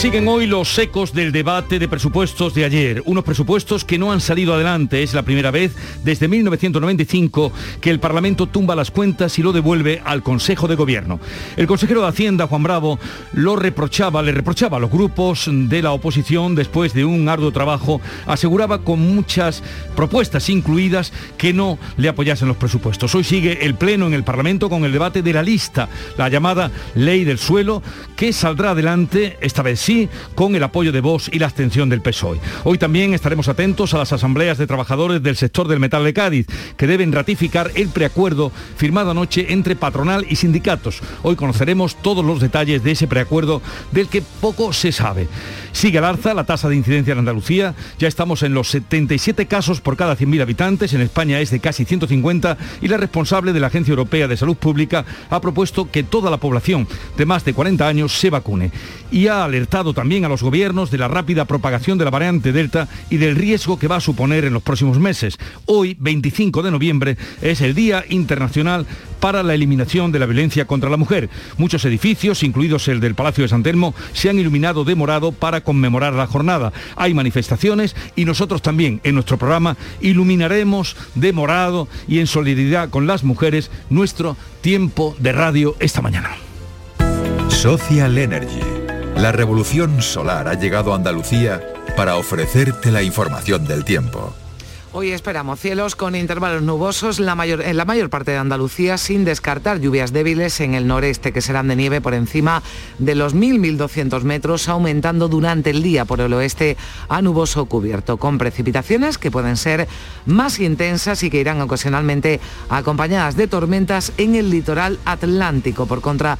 Siguen hoy los ecos del debate de presupuestos de ayer, unos presupuestos que no han salido adelante. Es la primera vez desde 1995 que el Parlamento tumba las cuentas y lo devuelve al Consejo de Gobierno. El consejero de Hacienda, Juan Bravo, lo reprochaba, le reprochaba a los grupos de la oposición después de un arduo trabajo, aseguraba con muchas propuestas incluidas que no le apoyasen los presupuestos. Hoy sigue el Pleno en el Parlamento con el debate de la lista, la llamada Ley del Suelo, que saldrá adelante esta vez con el apoyo de Vox y la abstención del PSOE. Hoy también estaremos atentos a las asambleas de trabajadores del sector del metal de Cádiz, que deben ratificar el preacuerdo firmado anoche entre patronal y sindicatos. Hoy conoceremos todos los detalles de ese preacuerdo del que poco se sabe. Sigue al alza la tasa de incidencia en Andalucía, ya estamos en los 77 casos por cada 100.000 habitantes, en España es de casi 150 y la responsable de la Agencia Europea de Salud Pública ha propuesto que toda la población de más de 40 años se vacune y ha alertado también a los gobiernos de la rápida propagación de la variante Delta y del riesgo que va a suponer en los próximos meses. Hoy, 25 de noviembre, es el Día Internacional para la Eliminación de la Violencia contra la Mujer. Muchos edificios, incluidos el del Palacio de San Telmo, se han iluminado de morado para conmemorar la jornada. Hay manifestaciones y nosotros también en nuestro programa iluminaremos de morado y en solidaridad con las mujeres nuestro tiempo de radio esta mañana. Social Energy. La revolución solar ha llegado a Andalucía para ofrecerte la información del tiempo. Hoy esperamos cielos con intervalos nubosos la mayor, en la mayor parte de Andalucía, sin descartar lluvias débiles en el noreste que serán de nieve por encima de los 1.000-1.200 metros, aumentando durante el día por el oeste a nuboso cubierto, con precipitaciones que pueden ser más intensas y que irán ocasionalmente acompañadas de tormentas en el litoral atlántico. Por contra,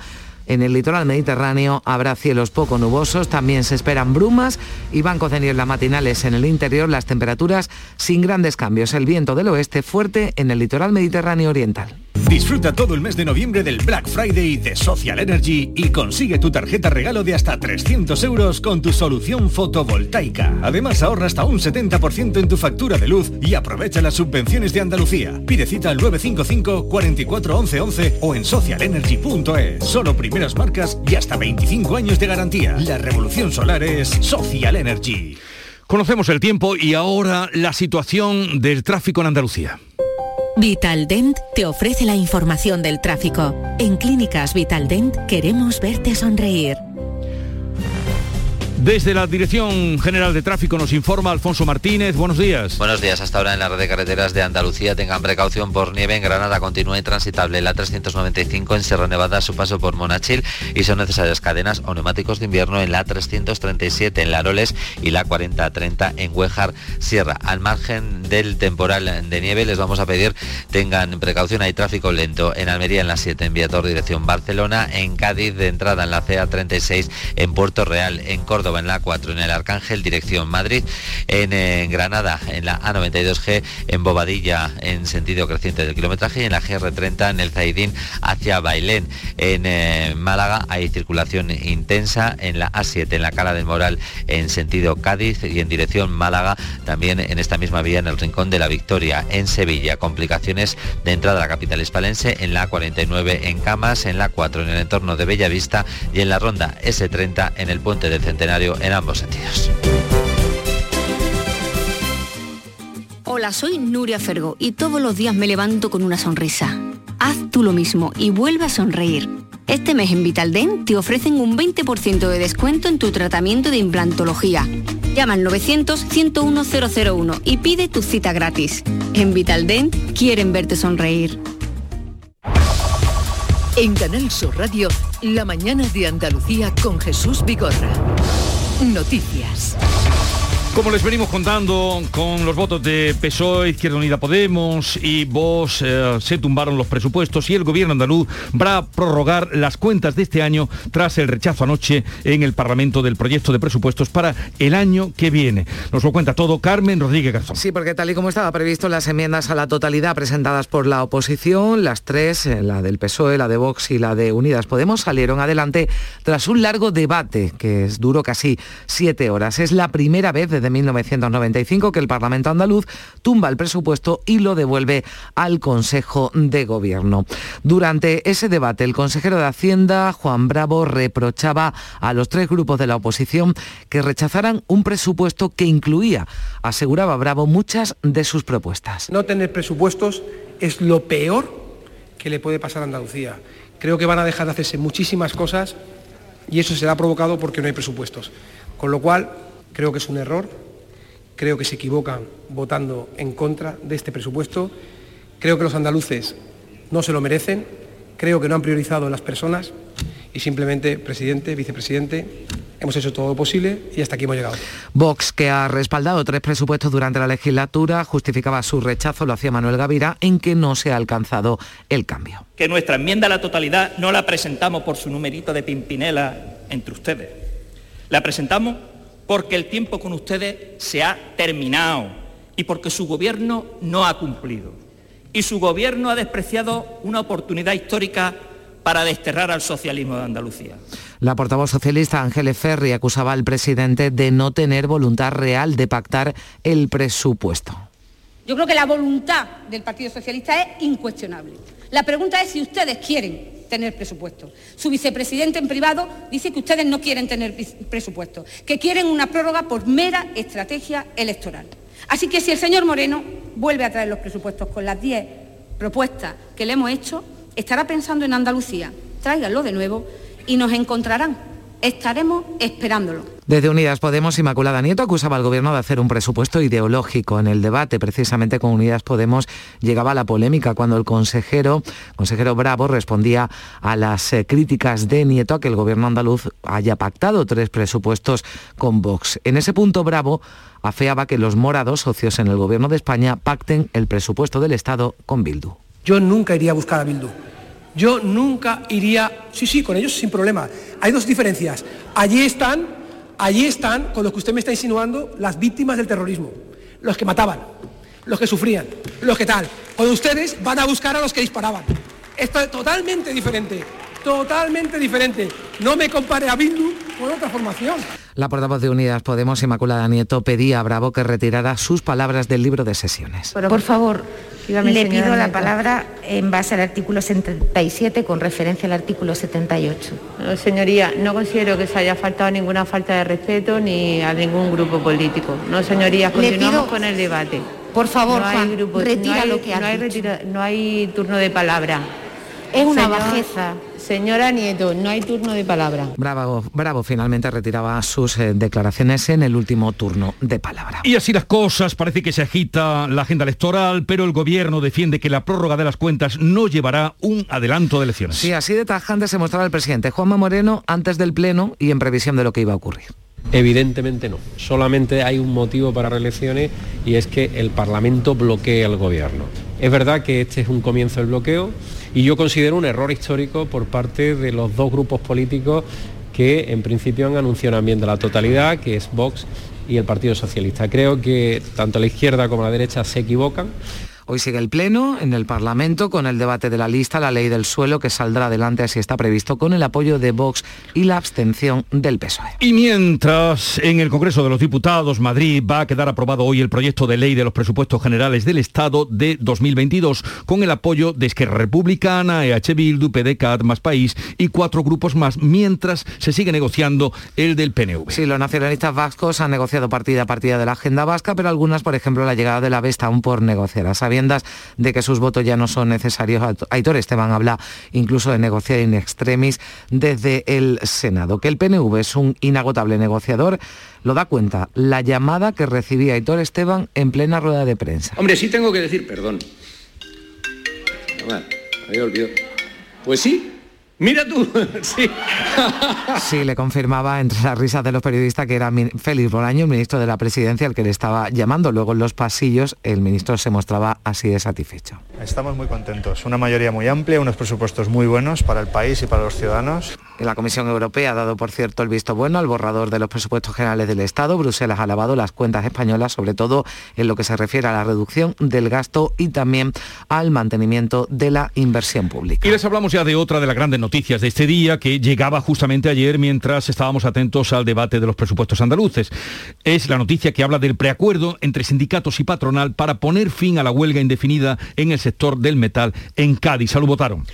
en el litoral mediterráneo habrá cielos poco nubosos, también se esperan brumas y bancos de niebla matinales en el interior, las temperaturas sin grandes cambios. El viento del oeste fuerte en el litoral mediterráneo oriental. Disfruta todo el mes de noviembre del Black Friday de Social Energy y consigue tu tarjeta regalo de hasta 300 euros con tu solución fotovoltaica. Además ahorra hasta un 70% en tu factura de luz y aprovecha las subvenciones de Andalucía. Pide cita al 955 44 11 11 o en socialenergy.es. Solo primeras marcas y hasta 25 años de garantía. La revolución solar es Social Energy. Conocemos el tiempo y ahora la situación del tráfico en Andalucía. Vitaldent te ofrece la información del tráfico. En Clínicas Vitaldent queremos verte sonreír. Desde la Dirección General de Tráfico nos informa Alfonso Martínez. Buenos días. Buenos días. Hasta ahora en la red de carreteras de Andalucía tengan precaución por nieve. En Granada continúa intransitable la 395 en Sierra Nevada su paso por Monachil y son necesarias cadenas o neumáticos de invierno en la 337 en Laroles y la 4030 en Huejar Sierra. Al margen del temporal de nieve les vamos a pedir tengan precaución. Hay tráfico lento en Almería en la 7 en Viator dirección Barcelona, en Cádiz de entrada en la CA 36 en Puerto Real, en Córdoba en la 4, en el Arcángel, dirección Madrid, en, Granada, en la A92G, en Bobadilla, en sentido creciente del kilometraje, y en la GR30, en el Zaidín, hacia Bailén. En eh, Málaga hay circulación intensa, en la A7, en la Cala del Moral, en sentido Cádiz, y en dirección Málaga, también en esta misma vía, en el Rincón de la Victoria, en Sevilla. Complicaciones de entrada a la capital hispalense, en la A49 en Camas, en la 4 en el entorno de Bellavista y en la ronda S30 en el puente del Centenario en ambos sentidos. Hola, soy Nuria Fergo y todos los días me levanto con una sonrisa. Haz tú lo mismo y vuelve a sonreír. Este mes en Vitaldent te ofrecen un 20% de descuento en tu tratamiento de implantología. Llama al 900-101-001 y pide tu cita gratis. En Vitaldent quieren verte sonreír. En Canal Sur Radio, la mañana de Andalucía con Jesús Vigorra. Noticias. Como les venimos contando, con los votos de PSOE, Izquierda Unida Podemos y Vox eh, se tumbaron los presupuestos y el gobierno andaluz va a prorrogar las cuentas de este año tras el rechazo anoche en el Parlamento del proyecto de presupuestos para el año que viene. Nos lo cuenta todo Carmen Rodríguez Garzón. Sí, porque tal y como estaba previsto, las enmiendas a la totalidad presentadas por la oposición, las tres, eh, la del PSOE, la de Vox y la de Unidas Podemos, salieron adelante tras un largo debate que duró casi siete horas. Es la primera vez desde 1995 que el Parlamento andaluz tumba el presupuesto y lo devuelve al Consejo de Gobierno. Durante ese debate, el consejero de Hacienda, Juan Bravo, reprochaba a los tres grupos de la oposición que rechazaran un presupuesto que incluía, aseguraba Bravo, muchas de sus propuestas. No tener presupuestos es lo peor que le puede pasar a Andalucía. Creo que van a dejar de hacerse muchísimas cosas y eso será provocado porque no hay presupuestos. Con lo cual, Creo que es un error, creo que se equivocan votando en contra de este presupuesto, creo que los andaluces no se lo merecen, creo que no han priorizado a las personas y simplemente, presidente, vicepresidente, hemos hecho todo lo posible y hasta aquí hemos llegado. Vox, que ha respaldado tres presupuestos durante la legislatura, justificaba su rechazo, lo hacía Manuel Gavira, en que no se ha alcanzado el cambio. Que nuestra enmienda a la totalidad no la presentamos por su numerito de pimpinela entre ustedes. La presentamos porque el tiempo con ustedes se ha terminado y porque su gobierno no ha cumplido. Y su gobierno ha despreciado una oportunidad histórica para desterrar al socialismo de Andalucía. La portavoz socialista Ángeles Ferri acusaba al presidente de no tener voluntad real de pactar el presupuesto. Yo creo que la voluntad del Partido Socialista es incuestionable. La pregunta es si ustedes quieren tener presupuesto. Su vicepresidente en privado dice que ustedes no quieren tener presupuesto, que quieren una prórroga por mera estrategia electoral. Así que si el señor Moreno vuelve a traer los presupuestos con las 10 propuestas que le hemos hecho, estará pensando en Andalucía. Tráiganlo de nuevo y nos encontrarán Estaremos esperándolo. Desde Unidas Podemos, Inmaculada Nieto acusaba al Gobierno de hacer un presupuesto ideológico. En el debate, precisamente con Unidas Podemos, llegaba la polémica cuando el consejero, consejero Bravo, respondía a las eh, críticas de Nieto a que el Gobierno andaluz haya pactado tres presupuestos con Vox. En ese punto, Bravo afeaba que los morados, socios en el Gobierno de España, pacten el presupuesto del Estado con Bildu. Yo nunca iría a buscar a Bildu yo nunca iría, sí, sí, con ellos sin problema. Hay dos diferencias. Allí están, allí están, con lo que usted me está insinuando, las víctimas del terrorismo, los que mataban, los que sufrían, los que tal. Con ustedes van a buscar a los que disparaban. Esto es totalmente diferente, totalmente diferente. No me compare a Bindu con otra formación. La portavoz de Unidas Podemos, Inmaculada Nieto, pedía a Bravo que retirara sus palabras del libro de sesiones. Por favor, le pido la palabra en base al artículo 77 con referencia al artículo 78. señoría, no considero que se haya faltado ninguna falta de respeto ni a ningún grupo político. No, señorías, continuamos con el debate. Por favor, retira lo que ha no no hay turno de palabra. Es una bajeza. Señora Nieto, no hay turno de palabra. Bravo, Bravo finalmente retiraba sus eh, declaraciones en el último turno de palabra. Y así las cosas, parece que se agita la agenda electoral, pero el gobierno defiende que la prórroga de las cuentas no llevará un adelanto de elecciones. Sí, así de tajante se mostraba el presidente Juanma Moreno antes del Pleno y en previsión de lo que iba a ocurrir. Evidentemente no. Solamente hay un motivo para reelecciones y es que el Parlamento bloquee al gobierno. Es verdad que este es un comienzo del bloqueo y yo considero un error histórico por parte de los dos grupos políticos que en principio han anunciado una la totalidad, que es Vox y el Partido Socialista. Creo que tanto la izquierda como la derecha se equivocan Hoy sigue el Pleno en el Parlamento con el debate de la lista, la ley del suelo, que saldrá adelante así está previsto, con el apoyo de Vox y la abstención del PSOE. Y mientras en el Congreso de los Diputados, Madrid, va a quedar aprobado hoy el proyecto de ley de los presupuestos generales del Estado de 2022, con el apoyo de Esquerra Republicana, EH Bildu, PDCAT, Más País y cuatro grupos más, mientras se sigue negociando el del PNV. Sí, los nacionalistas vascos han negociado partida a partida de la agenda vasca, pero algunas, por ejemplo, la llegada de la B está aún por negociar. De que sus votos ya no son necesarios. Aitor Esteban habla incluso de negociar in extremis desde el Senado. Que el PNV es un inagotable negociador lo da cuenta la llamada que recibía Aitor Esteban en plena rueda de prensa. Hombre, sí tengo que decir perdón. había olvidado. Pues sí, Mira tú, sí. Sí, le confirmaba entre las risas de los periodistas que era Félix Bolaño, el ministro de la Presidencia, el que le estaba llamando. Luego en los pasillos el ministro se mostraba así de satisfecho. Estamos muy contentos. Una mayoría muy amplia, unos presupuestos muy buenos para el país y para los ciudadanos. La Comisión Europea ha dado, por cierto, el visto bueno al borrador de los presupuestos generales del Estado. Bruselas ha alabado las cuentas españolas, sobre todo en lo que se refiere a la reducción del gasto y también al mantenimiento de la inversión pública. Y les hablamos ya de otra de las grandes noticias noticias de este día que llegaba justamente ayer mientras estábamos atentos al debate de los presupuestos andaluces. Es la noticia que habla del preacuerdo entre sindicatos y patronal para poner fin a la huelga indefinida en el sector del metal en Cádiz. Salud, votaron.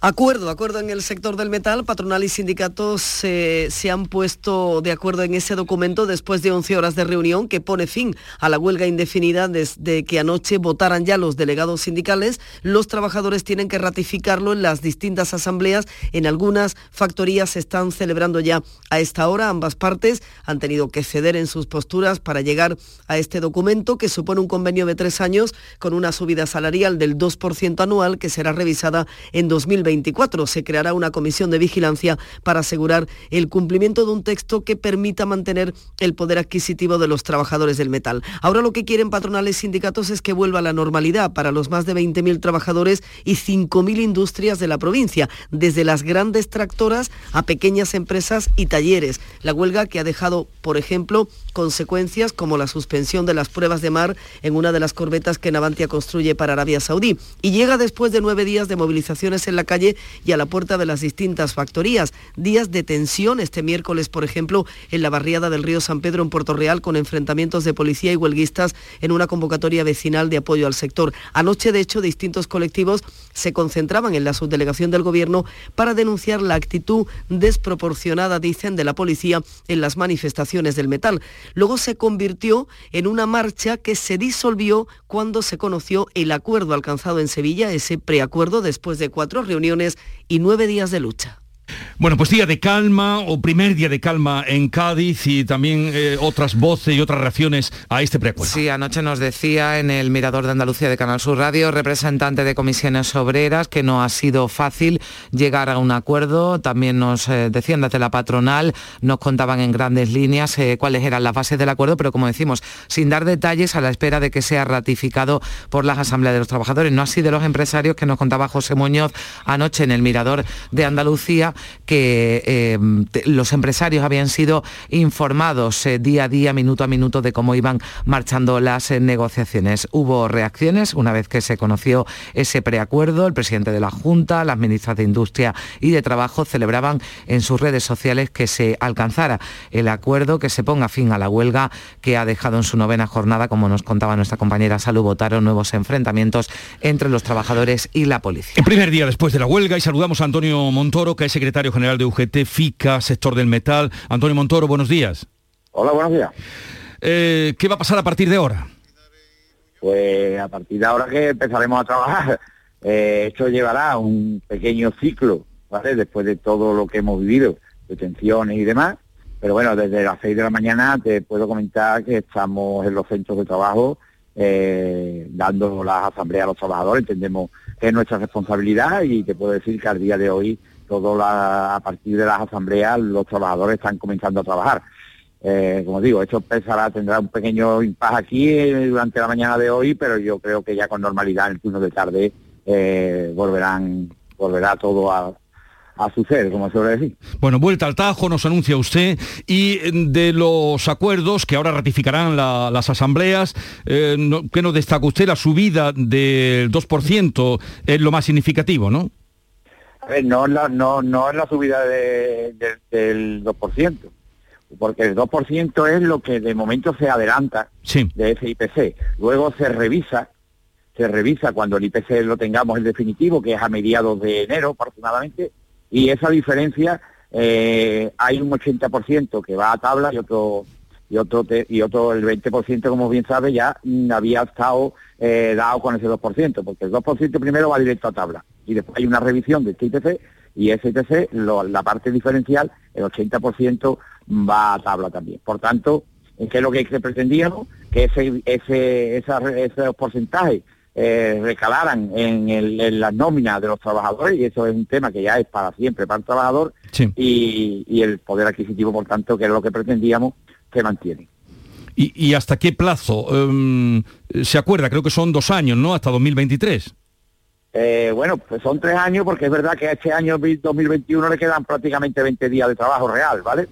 Acuerdo, acuerdo en el sector del metal. Patronal y sindicatos se han puesto de acuerdo en ese documento después de 11 horas de reunión que pone fin a la huelga indefinida desde que anoche votaran ya los delegados sindicales. Los trabajadores tienen que ratificarlo en las distintas asambleas. En algunas factorías se están celebrando ya a esta hora. Ambas partes han tenido que ceder en sus posturas para llegar a este documento que supone un convenio de tres años con una subida salarial del 2% anual que será revisada en 2020 se creará una comisión de vigilancia para asegurar el cumplimiento de un texto que permita mantener el poder adquisitivo de los trabajadores del metal. Ahora lo que quieren patronales sindicatos es que vuelva a la normalidad para los más de 20.000 trabajadores y 5.000 industrias de la provincia, desde las grandes tractoras a pequeñas empresas y talleres. La huelga que ha dejado, por ejemplo, consecuencias como la suspensión de las pruebas de mar en una de las corbetas que Navantia construye para Arabia Saudí. Y llega después de nueve días de movilizaciones en la calle y a la puerta de las distintas factorías. Días de tensión este miércoles, por ejemplo, en la barriada del río San Pedro en Puerto Real con enfrentamientos de policía y huelguistas en una convocatoria vecinal de apoyo al sector. Anoche, de hecho, distintos colectivos se concentraban en la subdelegación del Gobierno para denunciar la actitud desproporcionada, dicen, de la policía en las manifestaciones del metal. Luego se convirtió en una marcha que se disolvió cuando se conoció el acuerdo alcanzado en Sevilla, ese preacuerdo después de cuatro reuniones y nueve días de lucha. Bueno, pues día de calma o primer día de calma en Cádiz y también eh, otras voces y otras reacciones a este preacuerdo. Sí, anoche nos decía en el Mirador de Andalucía de Canal Sur Radio, representante de comisiones obreras, que no ha sido fácil llegar a un acuerdo. También nos eh, decían desde la patronal, nos contaban en grandes líneas eh, cuáles eran las bases del acuerdo, pero como decimos, sin dar detalles a la espera de que sea ratificado por las asambleas de los trabajadores. No así de los empresarios que nos contaba José Muñoz anoche en el Mirador de Andalucía que eh, los empresarios habían sido informados eh, día a día, minuto a minuto, de cómo iban marchando las eh, negociaciones. Hubo reacciones una vez que se conoció ese preacuerdo. El presidente de la Junta, las ministras de Industria y de Trabajo celebraban en sus redes sociales que se alcanzara el acuerdo, que se ponga fin a la huelga que ha dejado en su novena jornada, como nos contaba nuestra compañera Salud, votaron nuevos enfrentamientos entre los trabajadores y la policía. El primer día después de la huelga y saludamos a Antonio Montoro, que es secretario general de UGT, FICA, sector del metal. Antonio Montoro, buenos días. Hola, buenos días. Eh, ¿Qué va a pasar a partir de ahora? Pues a partir de ahora que empezaremos a trabajar. Eh, esto llevará un pequeño ciclo, ¿vale? Después de todo lo que hemos vivido, de tensiones y demás. Pero bueno, desde las 6 de la mañana te puedo comentar que estamos en los centros de trabajo eh, dando las asambleas a los trabajadores, entendemos es nuestra responsabilidad y te puedo decir que al día de hoy todo a partir de las asambleas los trabajadores están comenzando a trabajar. Eh, como digo, esto empezará, tendrá un pequeño impasse aquí eh, durante la mañana de hoy, pero yo creo que ya con normalidad en el turno de tarde eh, volverán, volverá todo a, a suceder, como se suele decir. Bueno, vuelta al Tajo, nos anuncia usted, y de los acuerdos que ahora ratificarán las asambleas, ¿qué nos destaca usted? La subida del 2% es lo más significativo, ¿no? no es la, no, no es la subida de, del 2%, porque el 2% es lo que de momento se adelanta de ese IPC. Luego se revisa, se revisa cuando el IPC lo tengamos en definitivo, que es a mediados de enero aproximadamente, y esa diferencia eh, hay un 80% que va a tabla y otro y otro y otro el 20% como bien sabe ya había estado eh, dado con ese 2%, porque el 2% primero va directo a tabla y después hay una revisión de este IPC y ese IPC, la parte diferencial, el 80% va a tabla también. Por tanto, ¿qué es lo que pretendíamos? Que ese, ese, esa, esos porcentajes eh, recalaran en, las nóminas de los trabajadores y eso es un tema que ya es para siempre para el trabajador y, el poder adquisitivo, por tanto, que es lo que pretendíamos, se mantiene. ¿Y, hasta qué plazo? Em, ¿Se acuerda? Creo que son dos años, ¿no? Hasta 2023. Eh, bueno, pues son tres años porque es verdad que a este año 2021 le quedan prácticamente 20 días de trabajo real, ¿vale?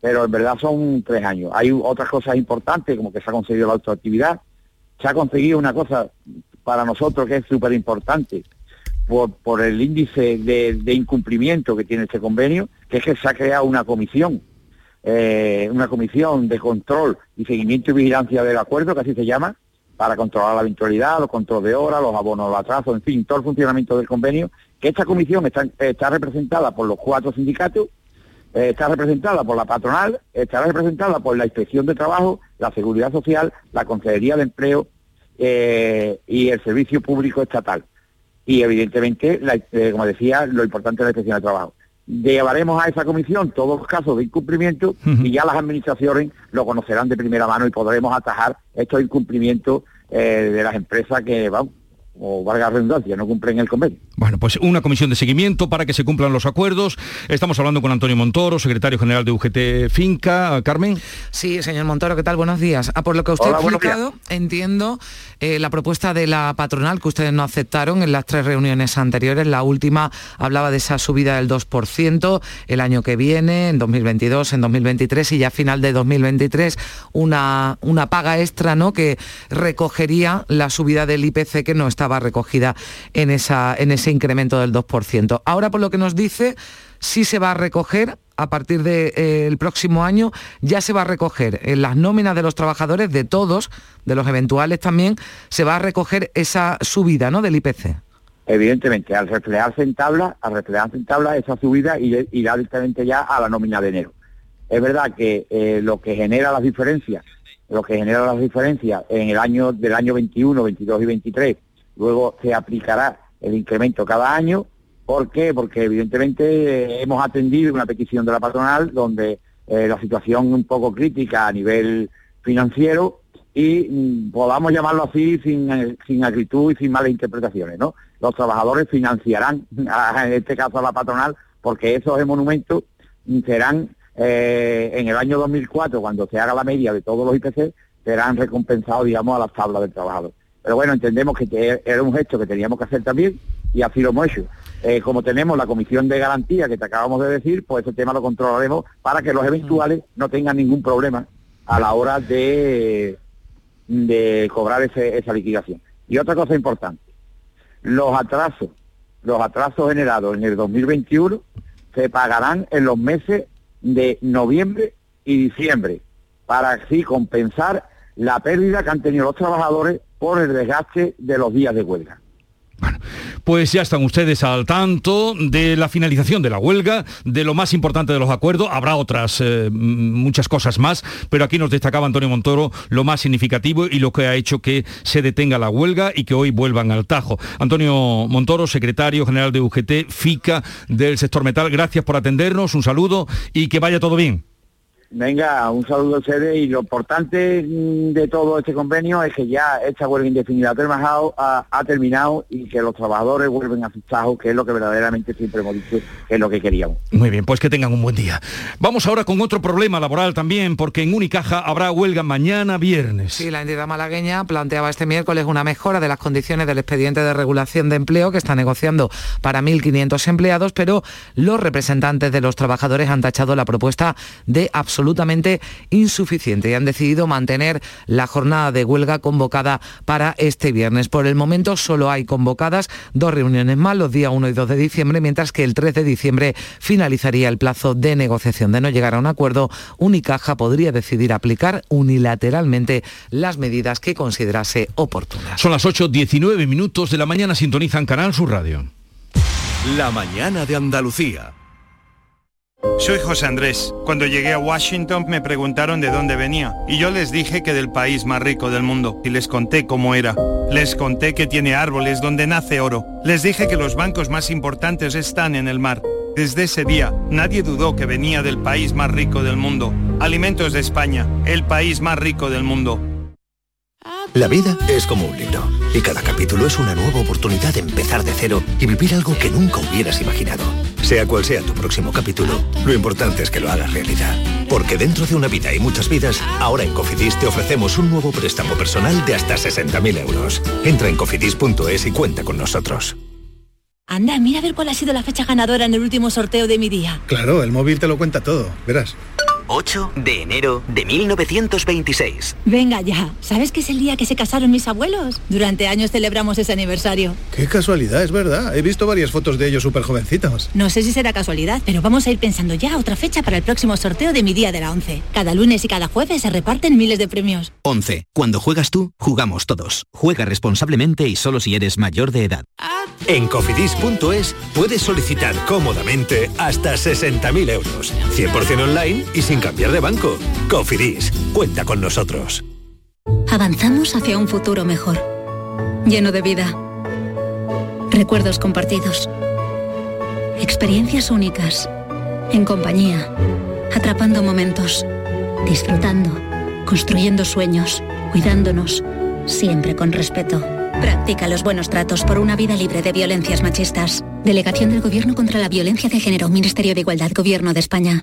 Pero en verdad son tres años. Hay otras cosas importantes como que se ha conseguido la autoactividad, se ha conseguido una cosa para nosotros que es súper importante por, el índice de, incumplimiento que tiene este convenio, que es que se ha creado una comisión, eh, una comisión de control y seguimiento y vigilancia del acuerdo, que así se llama, para controlar la virtualidad, los controles de hora, los abonos, los atrasos, en fin, todo el funcionamiento del convenio, que esta comisión está, está representada por los cuatro sindicatos, eh, está representada por la patronal, está representada por la Inspección de Trabajo, la Seguridad Social, la Consejería de Empleo eh, y el servicio público estatal. Y evidentemente, eh, como decía, lo importante es la inspección de trabajo. Llevaremos a esa comisión todos los casos de incumplimiento y ya las administraciones lo conocerán de primera mano y podremos atajar estos incumplimientos eh, de las empresas que, vamos, o valga la redundancia, no cumplen el convenio. Bueno, pues una comisión de seguimiento para que se cumplan los acuerdos. Estamos hablando con Antonio Montoro, secretario general de UGT Finca. Carmen. Sí, señor Montoro, ¿qué tal? Buenos días. Ah, por lo que usted ha explicado, entiendo eh, la propuesta de la patronal que ustedes no aceptaron en las tres reuniones anteriores. La última hablaba de esa subida del 2% el año que viene, en 2022, en 2023 y ya a final de 2023 una, una paga extra ¿no? que recogería la subida del IPC que no estaba recogida en, esa, en ese incremento del 2%. Ahora, por lo que nos dice, sí se va a recoger a partir del eh, próximo año, ya se va a recoger en las nóminas de los trabajadores, de todos, de los eventuales también, se va a recoger esa subida ¿no? del IPC. Evidentemente, al reflejarse en tabla, al reflejarse en tabla esa subida irá directamente ya a la nómina de enero. Es verdad que eh, lo que genera las diferencias, lo que genera las diferencias en el año del año 21, 22 y 23, luego se aplicará el incremento cada año ¿Por qué? Porque evidentemente eh, hemos atendido una petición de la patronal donde eh, la situación un poco crítica a nivel financiero y mm, podamos llamarlo así sin, eh, sin y sin malas interpretaciones, ¿no? Los trabajadores financiarán, en este caso a la patronal, porque esos monumentos serán en el año 2004, cuando se haga la media de todos los IPC, serán recompensados, digamos, a las tablas del trabajador. Pero bueno, entendemos que era un gesto que teníamos que hacer también y así lo hemos hecho. Eh, como tenemos la comisión de garantía que te acabamos de decir, pues ese tema lo controlaremos para que los eventuales no tengan ningún problema a la hora de, de cobrar esa liquidación. Y otra cosa importante, los atrasos, los atrasos generados en el 2021 se pagarán en los meses de noviembre y diciembre para así compensar la pérdida que han tenido los trabajadores por el desgaste de los días de huelga. Bueno, pues ya están ustedes al tanto de la finalización de la huelga, de lo más importante de los acuerdos. Habrá otras eh, muchas cosas más, pero aquí nos destacaba Antonio Montoro lo más significativo y lo que ha hecho que se detenga la huelga y que hoy vuelvan al Tajo. Antonio Montoro, secretario general de UGT, FICA del sector metal, gracias por atendernos, un saludo y que vaya todo bien. Venga, un saludo a ustedes y lo importante mm, de todo este convenio es que ya esta huelga indefinida ha, ha, terminado y que los trabajadores vuelven a su trabajo, que es lo que verdaderamente siempre hemos dicho que es lo que queríamos. Muy bien, pues que tengan un buen día. Vamos ahora con otro problema laboral también, porque en Unicaja habrá huelga mañana viernes. Sí, la entidad malagueña planteaba este miércoles una mejora de las condiciones del expediente de regulación de empleo que está negociando para 1.500 empleados, pero los representantes de los trabajadores han tachado la propuesta de absolutamente absolutamente insuficiente y han decidido mantener la jornada de huelga convocada para este viernes. Por el momento solo hay convocadas dos reuniones más, los días 1 y 2 de diciembre, mientras que el 3 de diciembre finalizaría el plazo de negociación. De no llegar a un acuerdo, Unicaja podría decidir aplicar unilateralmente las medidas que considerase oportunas. Son las 8.19 minutos de la mañana, sintonizan Canal Sur Radio. La mañana de Andalucía. Soy José Andrés. Cuando llegué a Washington me preguntaron de dónde venía y yo les dije que del país más rico del mundo y les conté cómo era. Les conté que tiene árboles donde nace oro. Les dije que los bancos más importantes están en el mar. Desde ese día nadie dudó que venía del país más rico del mundo. Alimentos de España, el país más rico del mundo. La vida es como un libro y cada capítulo es una nueva oportunidad de empezar de cero y vivir algo que nunca hubieras imaginado. Sea cual sea tu próximo capítulo, lo importante es que lo hagas realidad. Porque dentro de una vida y muchas vidas, ahora en Cofidis te ofrecemos un nuevo préstamo personal de hasta 60.000 euros. Entra en cofidis.es y cuenta con nosotros. Anda, mira a ver cuál ha sido la fecha ganadora en el último sorteo de mi día. Claro, el móvil te lo cuenta todo, verás. 8 de enero de 1926. Venga ya, ¿sabes que es el día que se casaron mis abuelos? Durante años celebramos ese aniversario. Qué casualidad, es verdad. He visto varias fotos de ellos súper jovencitos. No sé si será casualidad, pero vamos a ir pensando ya otra fecha para el próximo sorteo de mi día de la 11. Cada lunes y cada jueves se reparten miles de premios. 11. Cuando juegas tú, jugamos todos. Juega responsablemente y solo si eres mayor de edad. En cofidis.es puedes solicitar cómodamente hasta 60.000 euros. 100% online y sin cambiar de banco. Cofidis, cuenta con nosotros. Avanzamos hacia un futuro mejor, lleno de vida, recuerdos compartidos, experiencias únicas, en compañía, atrapando momentos, disfrutando, construyendo sueños, cuidándonos, siempre con respeto. Practica los buenos tratos por una vida libre de violencias machistas. Delegación del Gobierno contra la Violencia de Género, Ministerio de Igualdad, Gobierno de España.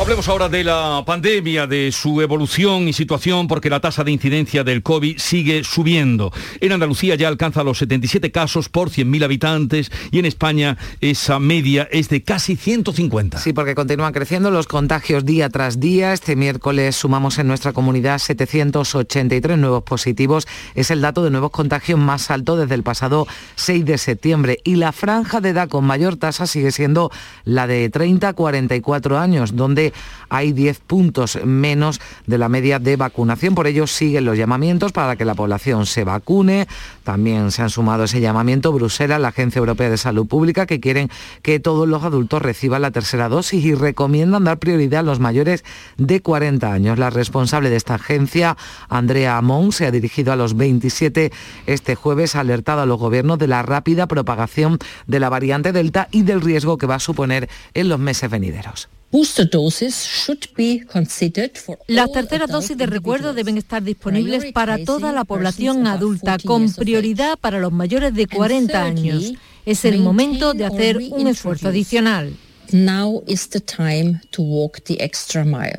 Hablemos ahora de la pandemia, de su evolución y situación, porque la tasa de incidencia del COVID sigue subiendo. En Andalucía ya alcanza los 77 casos por 100.000 habitantes y en España esa media es de casi 150. Sí, porque continúan creciendo los contagios día tras día. Este miércoles sumamos en nuestra comunidad 783 nuevos positivos. Es el dato de nuevos contagios más alto desde el pasado 6 de septiembre. Y la franja de edad con mayor tasa sigue siendo la de 30 a 44 años, donde hay 10 puntos menos de la media de vacunación. Por ello siguen los llamamientos para que la población se vacune. También se han sumado ese llamamiento Bruselas, la Agencia Europea de Salud Pública, que quieren que todos los adultos reciban la tercera dosis y recomiendan dar prioridad a los mayores de 40 años. La responsable de esta agencia, Andrea Amón, se ha dirigido a los 27 este jueves, ha alertado a los gobiernos de la rápida propagación de la variante Delta y del riesgo que va a suponer en los meses venideros. Las terceras dosis de recuerdo deben estar disponibles para toda la población adulta, con prioridad para los mayores de 40 años. Es el momento de hacer un esfuerzo adicional.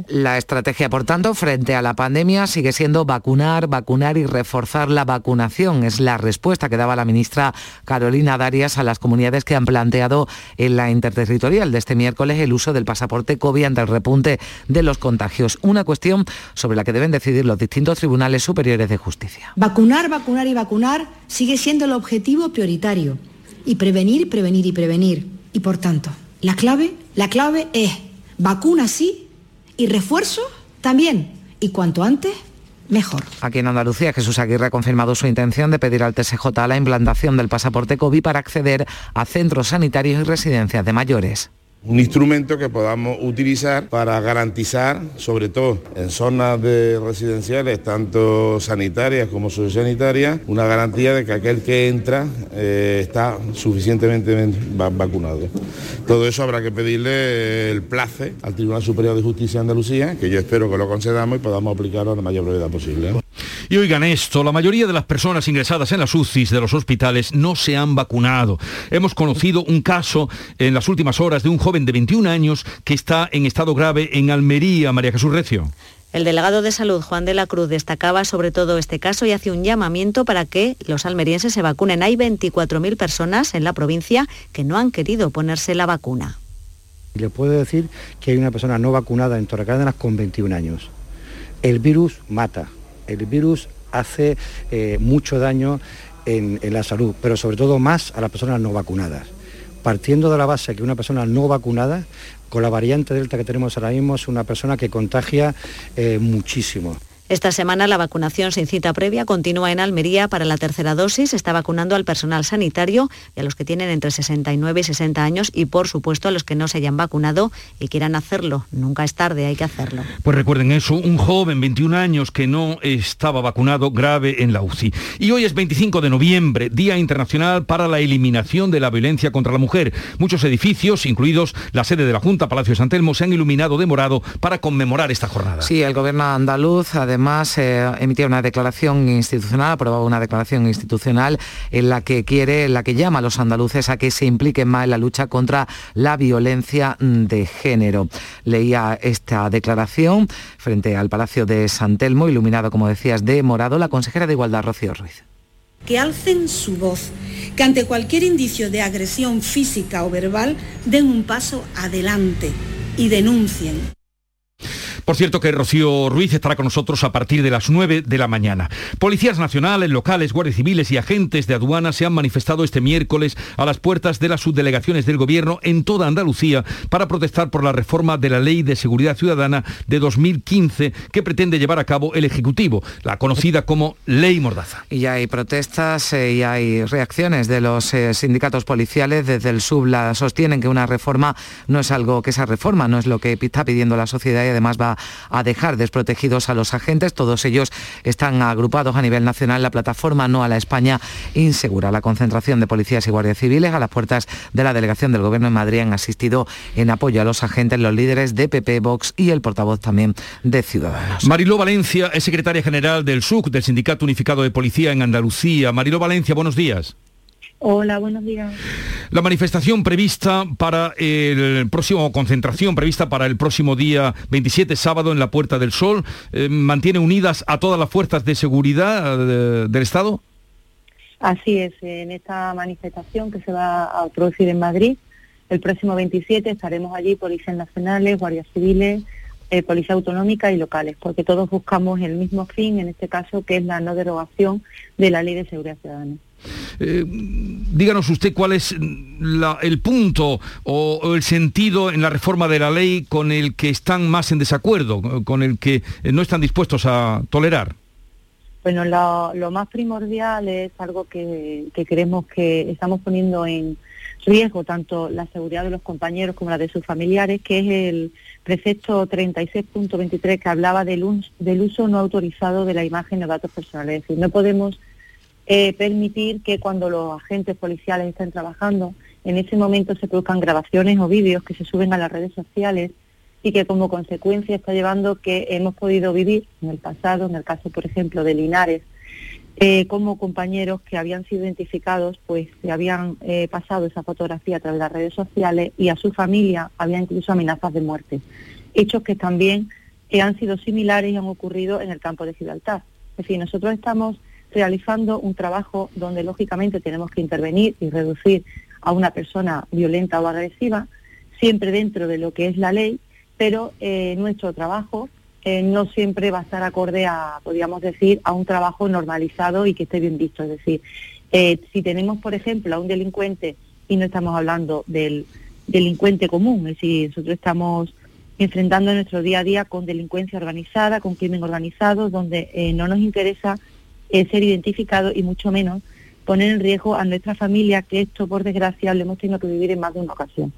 La estrategia, por tanto, frente a la pandemia sigue siendo vacunar, vacunar y reforzar la vacunación. Es la respuesta que daba la ministra Carolina Darias a las comunidades que han planteado en la interterritorial de este miércoles el uso del pasaporte COVID ante el repunte de los contagios. Una cuestión sobre la que deben decidir los distintos tribunales superiores de justicia. Vacunar, vacunar y vacunar sigue siendo el objetivo prioritario. Y prevenir, prevenir y prevenir. Y por tanto, la clave, la clave es vacuna sí y refuerzo también. Y cuanto antes, mejor. Aquí en Andalucía, Jesús Aguirre ha confirmado su intención de pedir al TSJ la implantación del pasaporte COVID para acceder a centros sanitarios y residencias de mayores un instrumento que podamos utilizar para garantizar, sobre todo en zonas de residenciales, tanto sanitarias como sociosanitarias, una garantía de que aquel que entra eh, está suficientemente vacunado. Todo eso habrá que pedirle el place al Tribunal Superior de Justicia de Andalucía, que yo espero que lo concedamos y podamos aplicarlo a la mayor brevedad posible. Y oigan esto, la mayoría de las personas ingresadas en las UCIs de los hospitales no se han vacunado. Hemos conocido un caso en las últimas horas de un joven de 21 años que está en estado grave en Almería, María Jesús Recio. El delegado de salud, Juan de la Cruz, destacaba sobre todo este caso y hace un llamamiento para que los almerienses se vacunen. Hay 24.000 personas en la provincia que no han querido ponerse la vacuna. Le puedo decir que hay una persona no vacunada en Torrecárdenas con 21 años. El virus mata, el virus hace eh, mucho daño en, en la salud, pero sobre todo más a las personas no vacunadas partiendo de la base que una persona no vacunada, con la variante Delta que tenemos ahora mismo, es una persona que contagia eh, muchísimo. Esta semana la vacunación sin cita previa continúa en Almería. Para la tercera dosis se está vacunando al personal sanitario y a los que tienen entre 69 y 60 años y por supuesto a los que no se hayan vacunado y quieran hacerlo. Nunca es tarde, hay que hacerlo. Pues recuerden eso, un joven, 21 años, que no estaba vacunado grave en la UCI. Y hoy es 25 de noviembre, Día Internacional para la Eliminación de la Violencia contra la Mujer. Muchos edificios, incluidos la sede de la Junta, Palacio de San Telmo, se han iluminado de morado para conmemorar esta jornada. Sí, el gobierno andaluz además además eh, emitía una declaración institucional, aprobaba una declaración institucional en la que quiere, en la que llama a los andaluces a que se impliquen más en la lucha contra la violencia de género. Leía esta declaración frente al Palacio de San Telmo, iluminado, como decías, de morado, la consejera de Igualdad, Rocío Ruiz que alcen su voz, que ante cualquier indicio de agresión física o verbal den un paso adelante y denuncien. Por cierto que Rocío Ruiz estará con nosotros a partir de las 9 de la mañana. Policías nacionales, locales, guardias civiles y agentes de aduana se han manifestado este miércoles a las puertas de las subdelegaciones del Gobierno en toda Andalucía para protestar por la reforma de la Ley de Seguridad Ciudadana de 2015 que pretende llevar a cabo el Ejecutivo, la conocida como Ley Mordaza. Y hay protestas eh, y hay reacciones de los eh, sindicatos policiales. Desde el SUB la sostienen que una reforma no es algo que esa reforma no es lo que está pidiendo la sociedad y además va a dejar desprotegidos a los agentes. Todos ellos están agrupados a nivel nacional la plataforma No a la España Insegura. La concentración de policías y guardias civiles a las puertas de la delegación del Gobierno en Madrid han asistido en apoyo a los agentes, los líderes de PP, Vox y el portavoz también de Ciudadanos. Mariló Valencia es secretaria general del SUC, del Sindicato Unificado de Policía en Andalucía. Mariló Valencia, buenos días. Hola, buenos días. La manifestación prevista para el próximo, concentración prevista para el próximo día 27, sábado, en la Puerta del Sol, eh, ¿mantiene unidas a todas las fuerzas de seguridad eh, del Estado? Así es, en esta manifestación que se va a producir en Madrid, el próximo 27 estaremos allí policías nacionales, guardias civiles, eh, policía autonómica y locales, porque todos buscamos el mismo fin, en este caso, que es la no derogación de la Ley de Seguridad Ciudadana. Eh, díganos usted cuál es el punto o, el sentido en la reforma de la ley con el que están más en desacuerdo, con el que no están dispuestos a tolerar. Bueno, lo, más primordial es algo que, creemos que estamos poniendo en riesgo tanto la seguridad de los compañeros como la de sus familiares, que es el precepto 36.23 que hablaba del, del uso no autorizado de la imagen de datos personales. Es decir, no podemos eh, permitir que cuando los agentes policiales estén trabajando, en ese momento se produzcan grabaciones o vídeos que se suben a las redes sociales y que como consecuencia está llevando que hemos podido vivir en el pasado, en el caso por ejemplo de Linares, eh, como compañeros que habían sido identificados, pues se habían eh, pasado esa fotografía a través de las redes sociales y a su familia había incluso amenazas de muerte. Hechos que también han sido similares y han ocurrido en el campo de Gibraltar. Es decir, nosotros estamos realizando un trabajo donde lógicamente tenemos que intervenir y reducir a una persona violenta o agresiva, siempre dentro de lo que es la ley, pero eh, nuestro trabajo eh, no siempre va a estar acorde a, podríamos decir, a un trabajo normalizado y que esté bien visto. Es decir, eh, si tenemos, por ejemplo, a un delincuente y no estamos hablando del delincuente común, es decir, nosotros estamos enfrentando nuestro día a día con delincuencia organizada, con crimen organizado, donde no nos interesa ser identificado y mucho menos poner en riesgo a nuestra familia, que esto por desgracia lo hemos tenido que vivir en más de una ocasión.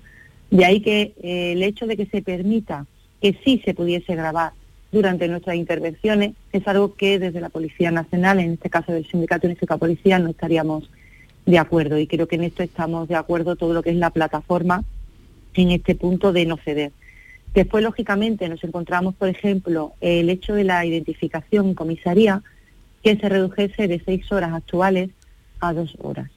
De ahí que eh, el hecho de que se permita que sí se pudiese grabar durante nuestras intervenciones es algo que desde la Policía Nacional, en este caso del Sindicato Unificado Policía, no estaríamos de acuerdo y creo que en esto estamos de acuerdo todo lo que es la plataforma en este punto de no ceder. Después, lógicamente, nos encontramos, por ejemplo, el hecho de la identificación en comisaría, que se redujese de seis horas actuales a dos horas.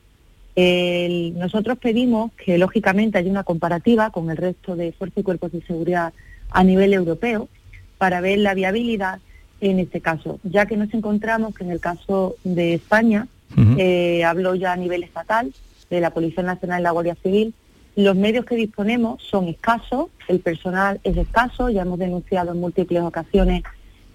nosotros pedimos que lógicamente haya una comparativa con el resto de fuerzas y cuerpos de seguridad a nivel europeo para ver la viabilidad en este caso, ya que nos encontramos que en el caso de España, eh, hablo ya a nivel estatal, de la Policía Nacional y la Guardia Civil, los medios que disponemos son escasos, el personal es escaso, ya hemos denunciado en múltiples ocasiones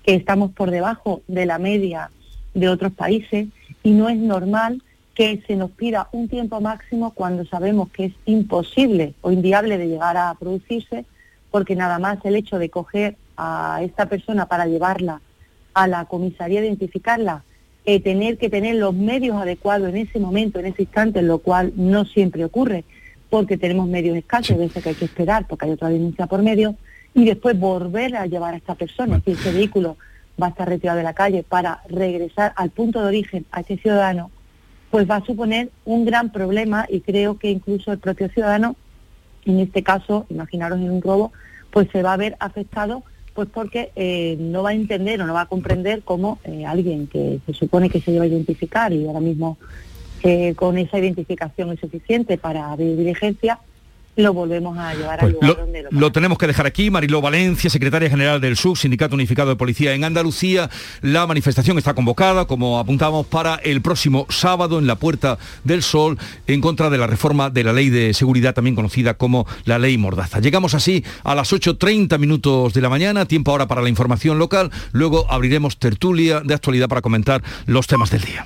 que estamos por debajo de la media de otros países y no es normal que se nos pida un tiempo máximo cuando sabemos que es imposible o inviable de llegar a producirse, porque nada más el hecho de coger a esta persona para llevarla a la comisaría identificarla, eh, tener que tener los medios adecuados en ese momento, en ese instante, lo cual no siempre ocurre, porque tenemos medios escasos, veces que hay que esperar porque hay otra denuncia por medio, y después volver a llevar a esta persona, si ese vehículo va a estar retirado de la calle para regresar al punto de origen a ese ciudadano, pues va a suponer un gran problema y creo que incluso el propio ciudadano, en este caso, imaginaros en un robo, pues se va a ver afectado pues porque eh, no va a entender o no va a comprender cómo eh, alguien que se supone que se debe identificar y ahora mismo eh, con esa identificación es suficiente para abrir diligencia, lo volvemos a llevar al Pues lugar lo, donde lo lo tenemos que dejar aquí. Mariló Valencia, secretaria general del SUB, Sindicato Unificado de Policía en Andalucía. La manifestación está convocada, como apuntamos, para el próximo sábado en la Puerta del Sol en contra de la reforma de la Ley de Seguridad, también conocida como la Ley Mordaza. Llegamos así a las 8.30 minutos de la mañana, tiempo ahora para la información local. Luego abriremos tertulia de actualidad para comentar los temas del día.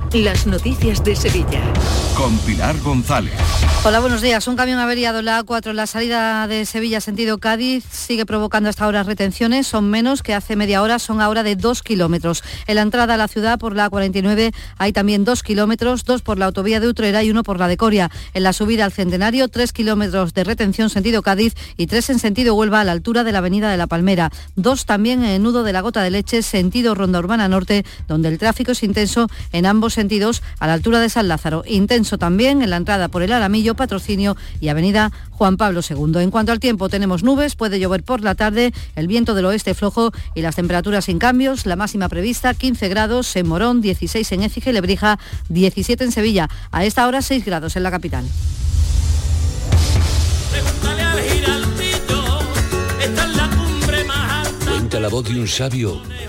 las noticias de Sevilla. Con Pilar González. Hola, buenos días. Un camión averiado en la A4 en la salida de Sevilla sentido Cádiz sigue provocando hasta ahora retenciones. Son menos que hace media hora, son ahora de dos kilómetros. En la entrada a la ciudad por la A49 hay también dos kilómetros, dos por la autovía de Utrera y uno por la de Coria. En la subida al Centenario, tres kilómetros de retención sentido Cádiz y tres en sentido Huelva a la altura de la avenida de la Palmera. Dos también en el nudo de la Gota de Leche, sentido Ronda Urbana Norte, donde el tráfico es intenso en ambos sentidos a la altura de San Lázaro. Intenso también en la entrada por el Aramillo, Patrocinio y Avenida Juan Pablo II. En cuanto al tiempo, tenemos nubes, puede llover por la tarde, el viento del oeste flojo y las temperaturas sin cambios. La máxima prevista 15 grados en Morón, 16 en Écija y Lebrija, 17 en Sevilla. A esta hora 6 grados en la capital. Cuenta la voz de un sabio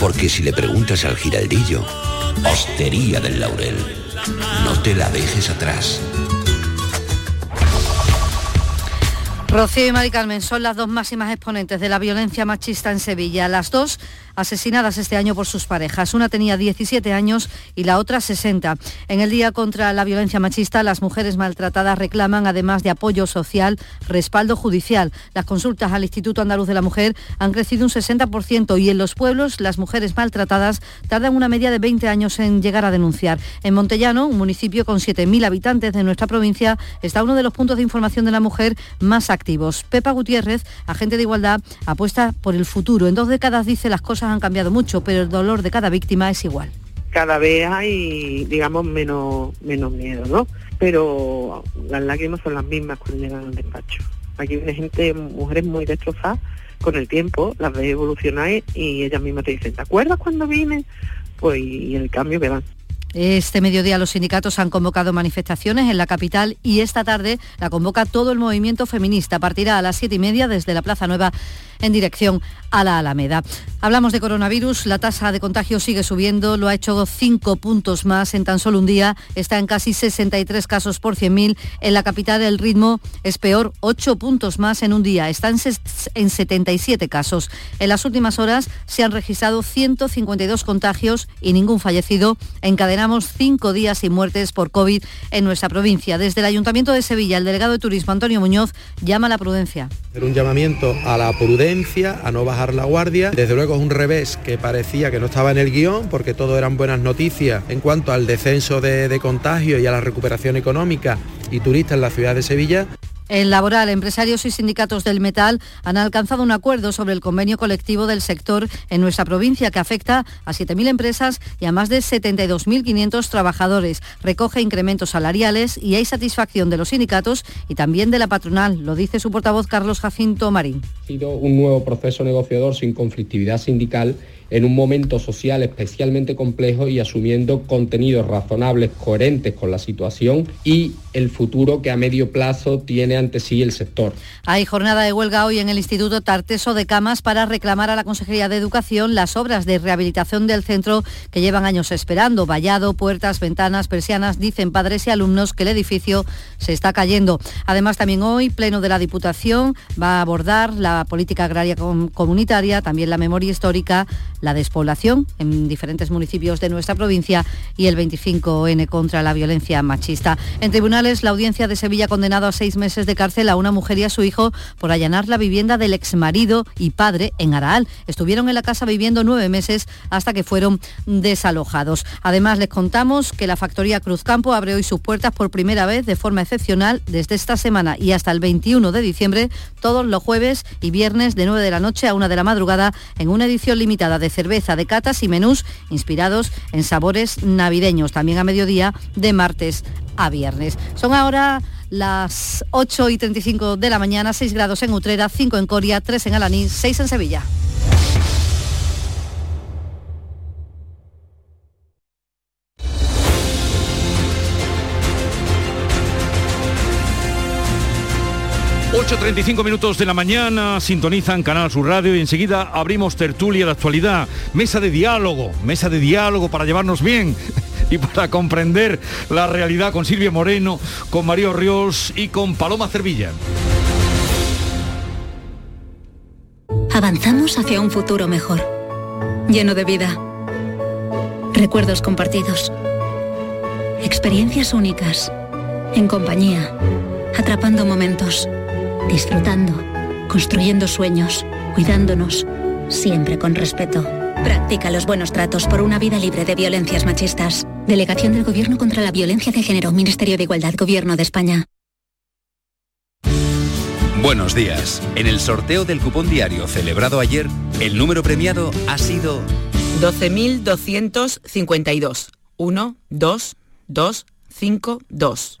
Porque si le preguntas al giraldillo, Hostería del Laurel, no te la dejes atrás. Rocío y Mari Carmen son las dos máximas exponentes de la violencia machista en Sevilla. Las dos asesinadas este año por sus parejas. Una tenía 17 años y la otra 60. En el Día contra la Violencia Machista, las mujeres maltratadas reclaman, además de apoyo social, respaldo judicial. Las consultas al Instituto Andaluz de la Mujer han crecido un 60% y en los pueblos las mujeres maltratadas tardan una media de 20 años en llegar a denunciar. En Montellano, un municipio con 7.000 habitantes de nuestra provincia, está uno de los puntos de información de la mujer más activos. Pepa Gutiérrez, agente de igualdad, apuesta por el futuro. En dos décadas dice las cosas han cambiado mucho, pero el dolor de cada víctima es igual. cada vez hay, digamos, menos, menos miedo, ¿no? Pero las lágrimas son las mismas cuando llegan al despacho. Aquí viene gente, mujeres muy destrozadas con el tiempo, las ves evolucionar y ellas mismas te dicen, ¿te acuerdas cuando vine? Pues y el cambio que dan. Este mediodía los sindicatos han convocado manifestaciones en la capital y esta tarde la convoca todo el movimiento feminista. Partirá a las siete y media desde la Plaza Nueva en dirección a la Alameda. Hablamos de coronavirus, la tasa de contagio sigue subiendo, lo ha hecho cinco puntos más en tan solo un día, está en casi 63 casos por 100.000. En la capital el ritmo es peor, ocho puntos más en un día, está en, en 77 casos. En las últimas horas se han registrado 152 contagios y ningún fallecido. Encadenamos cinco días sin muertes por COVID en nuestra provincia. Desde el Ayuntamiento de Sevilla, el delegado de Turismo Antonio Muñoz llama a la prudencia. Un llamamiento a la prudencia, a no bajar la guardia. Desde luego es un revés que parecía que no estaba en el guion porque todo eran buenas noticias en cuanto al descenso de, de contagios y a la recuperación económica y turista en la ciudad de Sevilla. En laboral, empresarios y sindicatos del metal han alcanzado un acuerdo sobre el convenio colectivo del sector en nuestra provincia que afecta a 7.000 empresas y a más de 72.500 trabajadores. Recoge incrementos salariales y hay satisfacción de los sindicatos y también de la patronal, lo dice su portavoz Carlos Jacinto Marín. Ha sido un nuevo proceso negociador sin conflictividad sindical en un momento social especialmente complejo y asumiendo contenidos razonables, coherentes con la situación y el futuro que a medio plazo tiene ante sí el sector. Hay jornada de huelga hoy en el Instituto Tarteso de Camas para reclamar a la Consejería de Educación las obras de rehabilitación del centro que llevan años esperando. Vallado, puertas, ventanas, persianas, dicen padres y alumnos que el edificio se está cayendo. Además, también hoy, Pleno de la Diputación va a abordar la política agraria comunitaria, también la memoria histórica, la despoblación en diferentes municipios de nuestra provincia y el 25N contra la violencia machista. En tribunales, la audiencia de Sevilla ha condenado a seis meses de cárcel a una mujer y a su hijo por allanar la vivienda del exmarido y padre en Araal. Estuvieron en la casa viviendo nueve meses hasta que fueron desalojados. Además, les contamos que la factoría Cruzcampo abre hoy sus puertas por primera vez de forma excepcional desde esta semana y hasta el 21 de diciembre, todos los jueves y viernes de 9 de la noche a 1 de la madrugada en una edición limitada de cerveza, de catas y menús inspirados en sabores navideños, también a mediodía de martes a viernes. Son ahora las 8 y 35 de la mañana, 6 grados en Utrera, 5 en Coria, 3 en Alanís, 6 en Sevilla. 8.35 minutos de la mañana, sintonizan Canal Sur Radio y enseguida abrimos tertulia de actualidad, mesa de diálogo, mesa de diálogo para llevarnos bien y para comprender la realidad con Silvia Moreno, con Mario Ríos y con Paloma Cervilla. Avanzamos hacia un futuro mejor, lleno de vida, recuerdos compartidos, experiencias únicas, en compañía, atrapando momentos disfrutando, construyendo sueños, cuidándonos, siempre con respeto. Practica los buenos tratos por una vida libre de violencias machistas. Delegación del Gobierno contra la Violencia de Género, Ministerio de Igualdad, Gobierno de España. Buenos días. En el sorteo del cupón diario celebrado ayer, el número premiado ha sido 12.252. 1, 2, 2, 5, 2.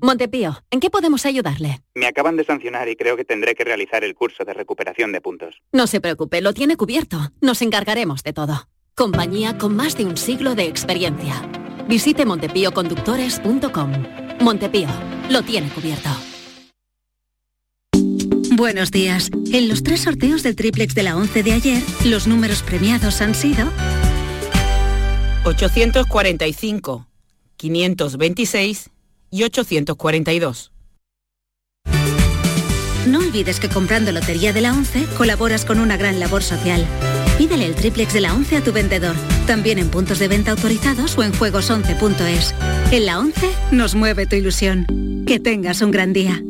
Montepío, ¿en qué podemos ayudarle? Me acaban de sancionar y creo que tendré que realizar el curso de recuperación de puntos. No se preocupe, lo tiene cubierto. Nos encargaremos de todo. Compañía con más de un siglo de experiencia. Visite montepíoconductores.com. Montepío, lo tiene cubierto. Buenos días. En los tres sorteos del triplex de la 11 de ayer, los números premiados han sido 845, 526 y 842. No olvides que comprando Lotería de la 11 colaboras con una gran labor social. Pídele el triplex de la 11 a tu vendedor, también en puntos de venta autorizados o en juegos11.es. En la 11 nos mueve tu ilusión. Que tengas un gran día.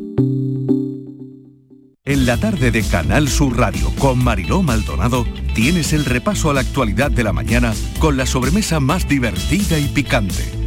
En la tarde de Canal Sur Radio con Mariló Maldonado tienes el repaso a la actualidad de la mañana con la sobremesa más divertida y picante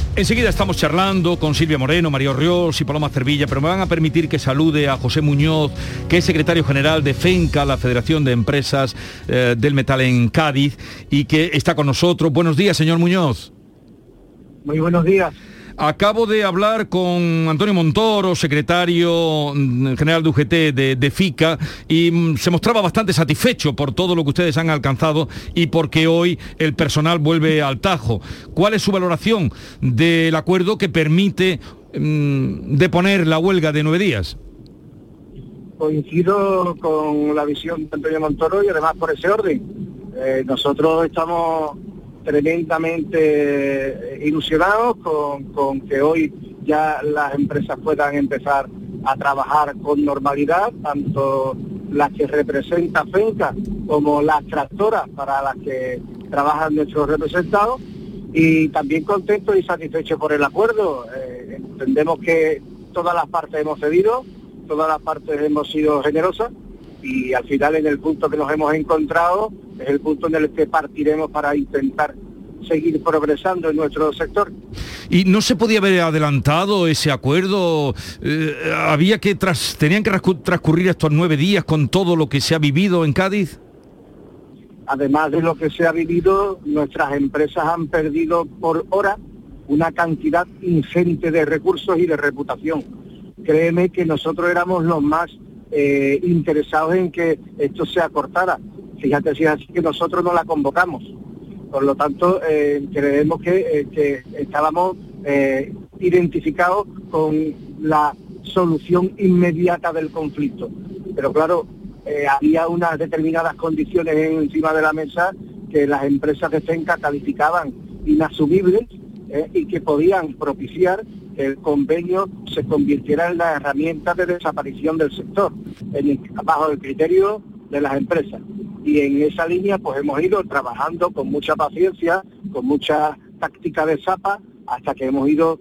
Enseguida estamos charlando con Silvia Moreno, María Ríos y Paloma Cervilla, pero me van a permitir que salude a José Muñoz, que es secretario general de FENCA, la Federación de Empresas eh, del Metal en Cádiz, y que está con nosotros. Buenos días, señor Muñoz. Muy buenos días. Acabo de hablar con Antonio Montoro, secretario mm, general de UGT de, FICA, y mm, se mostraba bastante satisfecho por todo lo que ustedes han alcanzado y porque hoy el personal vuelve al Tajo. ¿Cuál es su valoración del acuerdo que permite mm, deponer la huelga de nueve días? Coincido con la visión de Antonio Montoro y además por ese orden. Eh, nosotros estamos tremendamente ilusionados con, que hoy ya las empresas puedan empezar a trabajar con normalidad, tanto las que representa FENCA como las tractoras para las que trabajan nuestros representados y también contentos y satisfechos por el acuerdo. Eh, entendemos que todas las partes hemos cedido, todas las partes hemos sido generosas y al final en el punto que nos hemos encontrado es el punto en el que partiremos para intentar seguir progresando en nuestro sector. ¿Y no se podía haber adelantado ese acuerdo? Eh, ¿Había que tras, tenían que transcurrir estos nueve días con todo lo que se ha vivido en Cádiz? Además de lo que se ha vivido, nuestras empresas han perdido por hora una cantidad ingente de recursos y de reputación. Créeme que nosotros éramos los más eh, interesados en que esto se acortara. Fíjate si es así que nosotros no la convocamos. Por lo tanto, eh, creemos que, eh, estábamos identificados con la solución inmediata del conflicto. Pero claro, había unas determinadas condiciones encima de la mesa que las empresas de FENCA calificaban inasumibles y que podían propiciar el convenio se convirtiera en la herramienta de desaparición del sector, bajo el criterio de las empresas. Y en esa línea pues hemos ido trabajando con mucha paciencia, con mucha táctica de zapa, hasta que hemos ido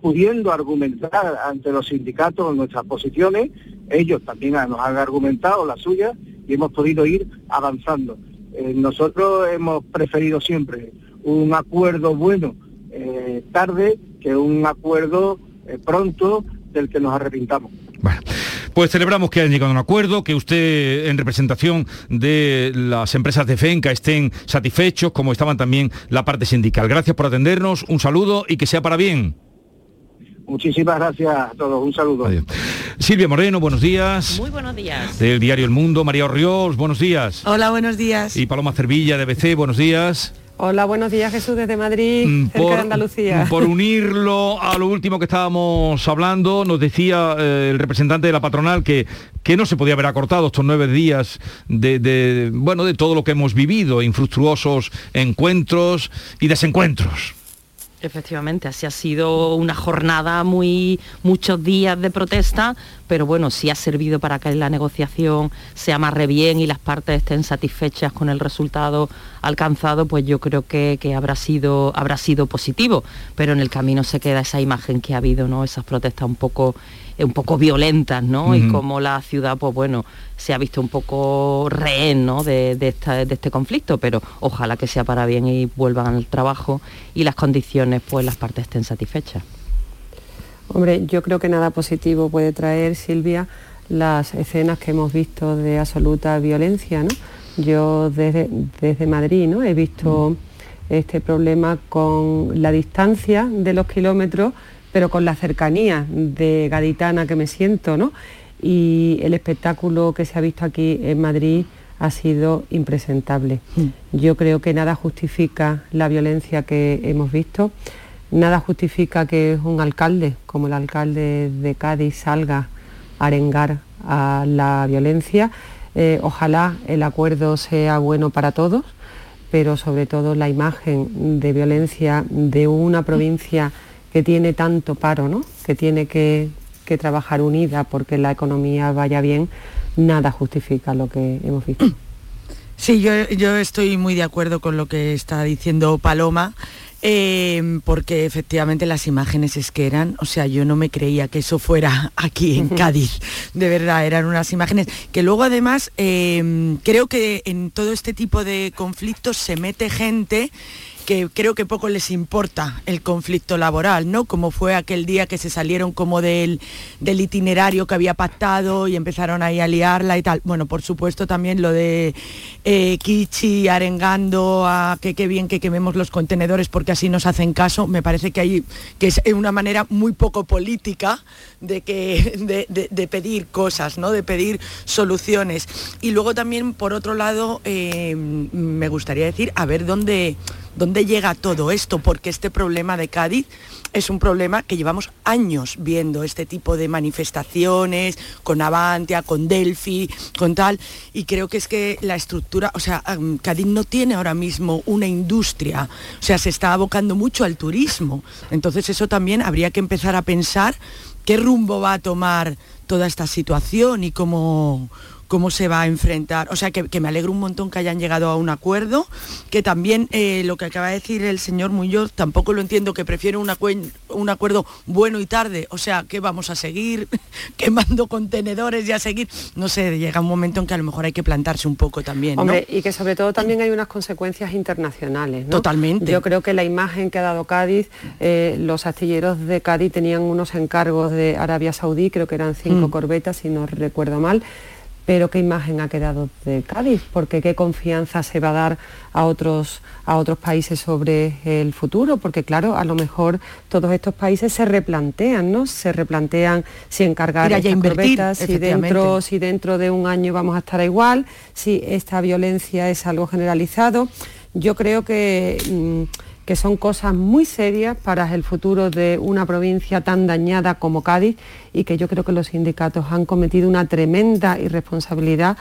pudiendo argumentar ante los sindicatos nuestras posiciones, ellos también nos han argumentado las suyas y hemos podido ir avanzando. Eh, nosotros hemos preferido siempre un acuerdo bueno eh, tarde que un acuerdo eh, pronto del que nos arrepintamos. Bueno. Pues celebramos que hayan llegado a un acuerdo, que usted en representación de las empresas de FENCA estén satisfechos, como estaban también la parte sindical. Gracias por atendernos, un saludo y que sea para bien. Muchísimas gracias a todos, un saludo. Silvia Moreno, buenos días. Muy buenos días. Del diario El Mundo, María Orriols, buenos días. Hola, buenos días. Y Paloma Cervilla de BC, buenos días. Hola, buenos días Jesús desde Madrid, mm, cerca de Andalucía. Por unirlo a lo último que estábamos hablando, nos decía eh, el representante de la patronal que, que no se podía haber acortado estos nueve días de, bueno, de todo lo que hemos vivido, infructuosos encuentros y desencuentros. Efectivamente, así ha sido una jornada muy muchos días de protesta, pero bueno, si ha servido para que la negociación se amarre bien y las partes estén satisfechas con el resultado alcanzado, pues yo creo que, habrá, sido, habrá sido positivo, pero en el camino se queda esa imagen que ha habido, ¿no? Esas protestas un poco un poco violentas, ¿no? Y como la ciudad, pues bueno, se ha visto un poco rehén, ¿no? De, de, este conflicto, pero ojalá que sea para bien y vuelvan al trabajo y las condiciones, pues las partes estén satisfechas. Hombre, yo creo que nada positivo puede traer, Silvia, las escenas que hemos visto de absoluta violencia, ¿no? Yo desde, desde Madrid, ¿no? He visto este problema con la distancia de los kilómetros pero con la cercanía de gaditana que me siento, ¿no? Y el espectáculo que se ha visto aquí en Madrid ha sido impresentable. Mm. Yo creo que nada justifica la violencia que hemos visto, nada justifica que un alcalde como el alcalde de Cádiz salga a arengar a la violencia. Eh, ojalá el acuerdo sea bueno para todos, pero sobre todo la imagen de violencia de una provincia que tiene tanto paro, ¿no? que tiene que, trabajar unida porque la economía vaya bien, nada justifica lo que hemos visto. Sí, yo, yo estoy muy de acuerdo con lo que está diciendo Paloma. Eh, porque efectivamente las imágenes es que eran, o sea, yo no me creía que eso fuera aquí en Cádiz, de verdad, eran unas imágenes que luego además eh, creo que en todo este tipo de conflictos se mete gente que creo que poco les importa el conflicto laboral, ¿no? Como fue aquel día que se salieron como del, del itinerario que había pactado y empezaron ahí a liarla y tal. Bueno, por supuesto también lo de eh, Kichi arengando a que qué bien que quememos los contenedores porque así nos hacen caso, me parece que hay que es una manera muy poco política de que de, pedir cosas, ¿no? De pedir soluciones. Y luego también, por otro lado, eh, me gustaría decir, a ver dónde ¿Dónde llega todo esto? Porque este problema de Cádiz es un problema que llevamos años viendo, este tipo de manifestaciones con Avantia, con Delphi, con tal, y creo que es que la estructura, o sea, Cádiz no tiene ahora mismo una industria, o sea, se está abocando mucho al turismo. Entonces eso también habría que empezar a pensar qué rumbo va a tomar toda esta situación y cómo cómo se va a enfrentar. O sea, que, me alegro un montón que hayan llegado a un acuerdo, que también eh, lo que acaba de decir el señor Muñoz, tampoco lo entiendo, que prefiere un, un acuerdo bueno y tarde. O sea, que vamos a seguir quemando contenedores y a seguir. No sé, llega un momento en que a lo mejor hay que plantarse un poco también. Hombre, y que sobre todo también hay unas consecuencias internacionales. Totalmente. Yo creo que la imagen que ha dado Cádiz, eh, los astilleros de Cádiz tenían unos encargos de Arabia Saudí, creo que eran cinco mm. corbetas, si no recuerdo mal pero qué imagen ha quedado de Cádiz, porque qué confianza se va a dar a otros, a otros países sobre el futuro, porque claro, a lo mejor todos estos países se replantean, ¿no? Se replantean si encargar estas invertir, si dentro, si dentro de un año vamos a estar igual, si esta violencia es algo generalizado. Yo creo que mm, que son cosas muy serias para el futuro de una provincia tan dañada como Cádiz y que yo creo que los sindicatos han cometido una tremenda irresponsabilidad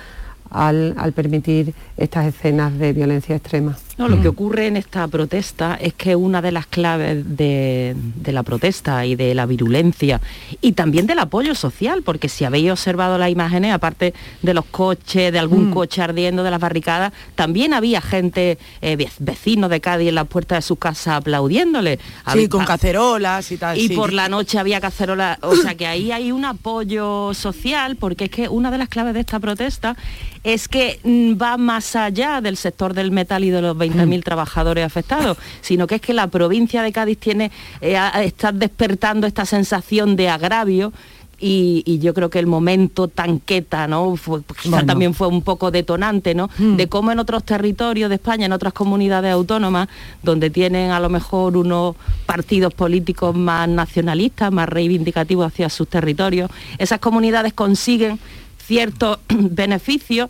al, permitir estas escenas de violencia extrema. No, lo que ocurre en esta protesta es que una de las claves de, la protesta y de la virulencia y también del apoyo social, porque si habéis observado las imágenes, aparte de los coches, de algún mm. coche ardiendo, de las barricadas, también había gente, eh, vecinos de Cádiz en la puerta de su casa aplaudiéndole. Sí, con cacerolas y tal. Y por la noche había cacerolas, o sea que ahí hay un apoyo social, porque es que una de las claves de esta protesta es que mm, va más allá del sector del metal y de los 20.000 trabajadores afectados, sino que es que la provincia de Cádiz tiene, eh, está despertando esta sensación de agravio y, yo creo que el momento tanqueta, ¿no? también fue un poco detonante, ¿no? Hmm. De cómo en otros territorios de España, en otras comunidades autónomas, donde tienen a lo mejor unos partidos políticos más nacionalistas, más reivindicativos hacia sus territorios, esas comunidades consiguen ciertos beneficios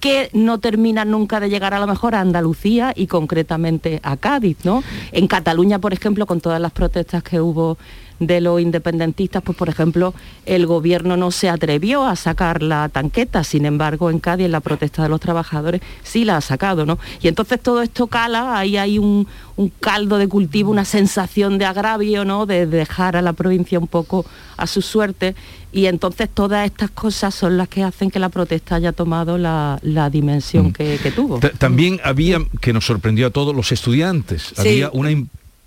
que no terminan nunca de llegar a lo mejor a Andalucía y concretamente a Cádiz, ¿no? En Cataluña, por ejemplo, con todas las protestas que hubo de los independentistas, pues por ejemplo, el gobierno no se atrevió a sacar la tanqueta, sin embargo en Cádiz la protesta de los trabajadores sí la ha sacado, ¿no? Y entonces todo esto cala, ahí hay un, caldo de cultivo, una sensación de agravio, ¿no? De dejar a la provincia un poco a su suerte y entonces todas estas cosas son las que hacen que la protesta haya tomado la, dimensión mm. que, tuvo. también había, que nos sorprendió a todos, los estudiantes. Había una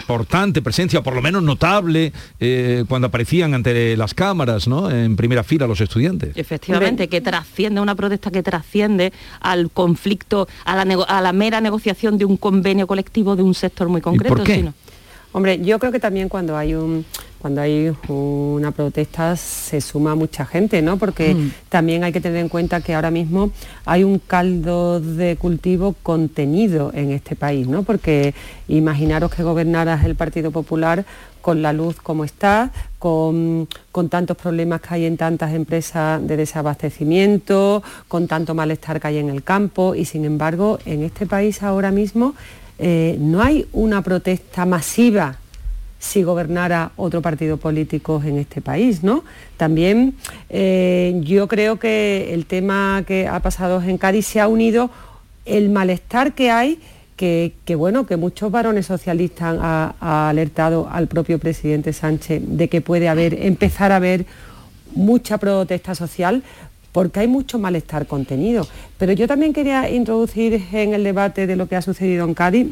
importante presencia, por lo menos notable, eh, cuando aparecían ante las cámaras, ¿no? En primera fila los estudiantes. Efectivamente, que trasciende, una protesta que trasciende al conflicto, a la, a la mera negociación de un convenio colectivo de un sector muy concreto. por qué? Hombre, yo creo que también cuando hay un cuando hay una protesta se suma mucha gente, ¿no? Porque mm. también hay que tener en cuenta que ahora mismo hay un caldo de cultivo contenido en este país, ¿no? Porque imaginaros que gobernaras el Partido Popular con la luz como está, con, con, tantos problemas que hay en tantas empresas de desabastecimiento, con tanto malestar que hay en el campo y sin embargo en este país ahora mismo eh, no hay una protesta masiva si gobernara otro partido político en este país, ¿no? También eh, yo creo que el tema que ha pasado en Cádiz se ha unido el malestar que hay, que, bueno, que muchos varones socialistas han alertado al propio presidente Sánchez de que puede haber, empezar a haber mucha protesta social porque hay mucho malestar contenido. Pero yo también quería introducir en el debate de lo que ha sucedido en Cádiz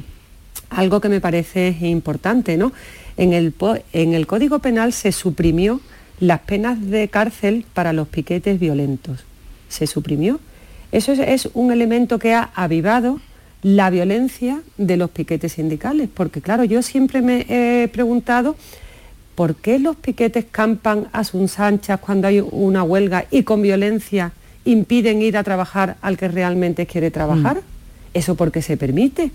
algo que me parece importante. ¿no? En, el, en el Código Penal se suprimió las penas de cárcel para los piquetes violentos. Se suprimió. Eso es, un elemento que ha avivado la violencia de los piquetes sindicales, porque claro, yo siempre me he preguntado por qué los piquetes campan a sus anchas cuando hay una huelga y con violencia impiden ir a trabajar al que realmente quiere trabajar. ¿Eso porque se permite?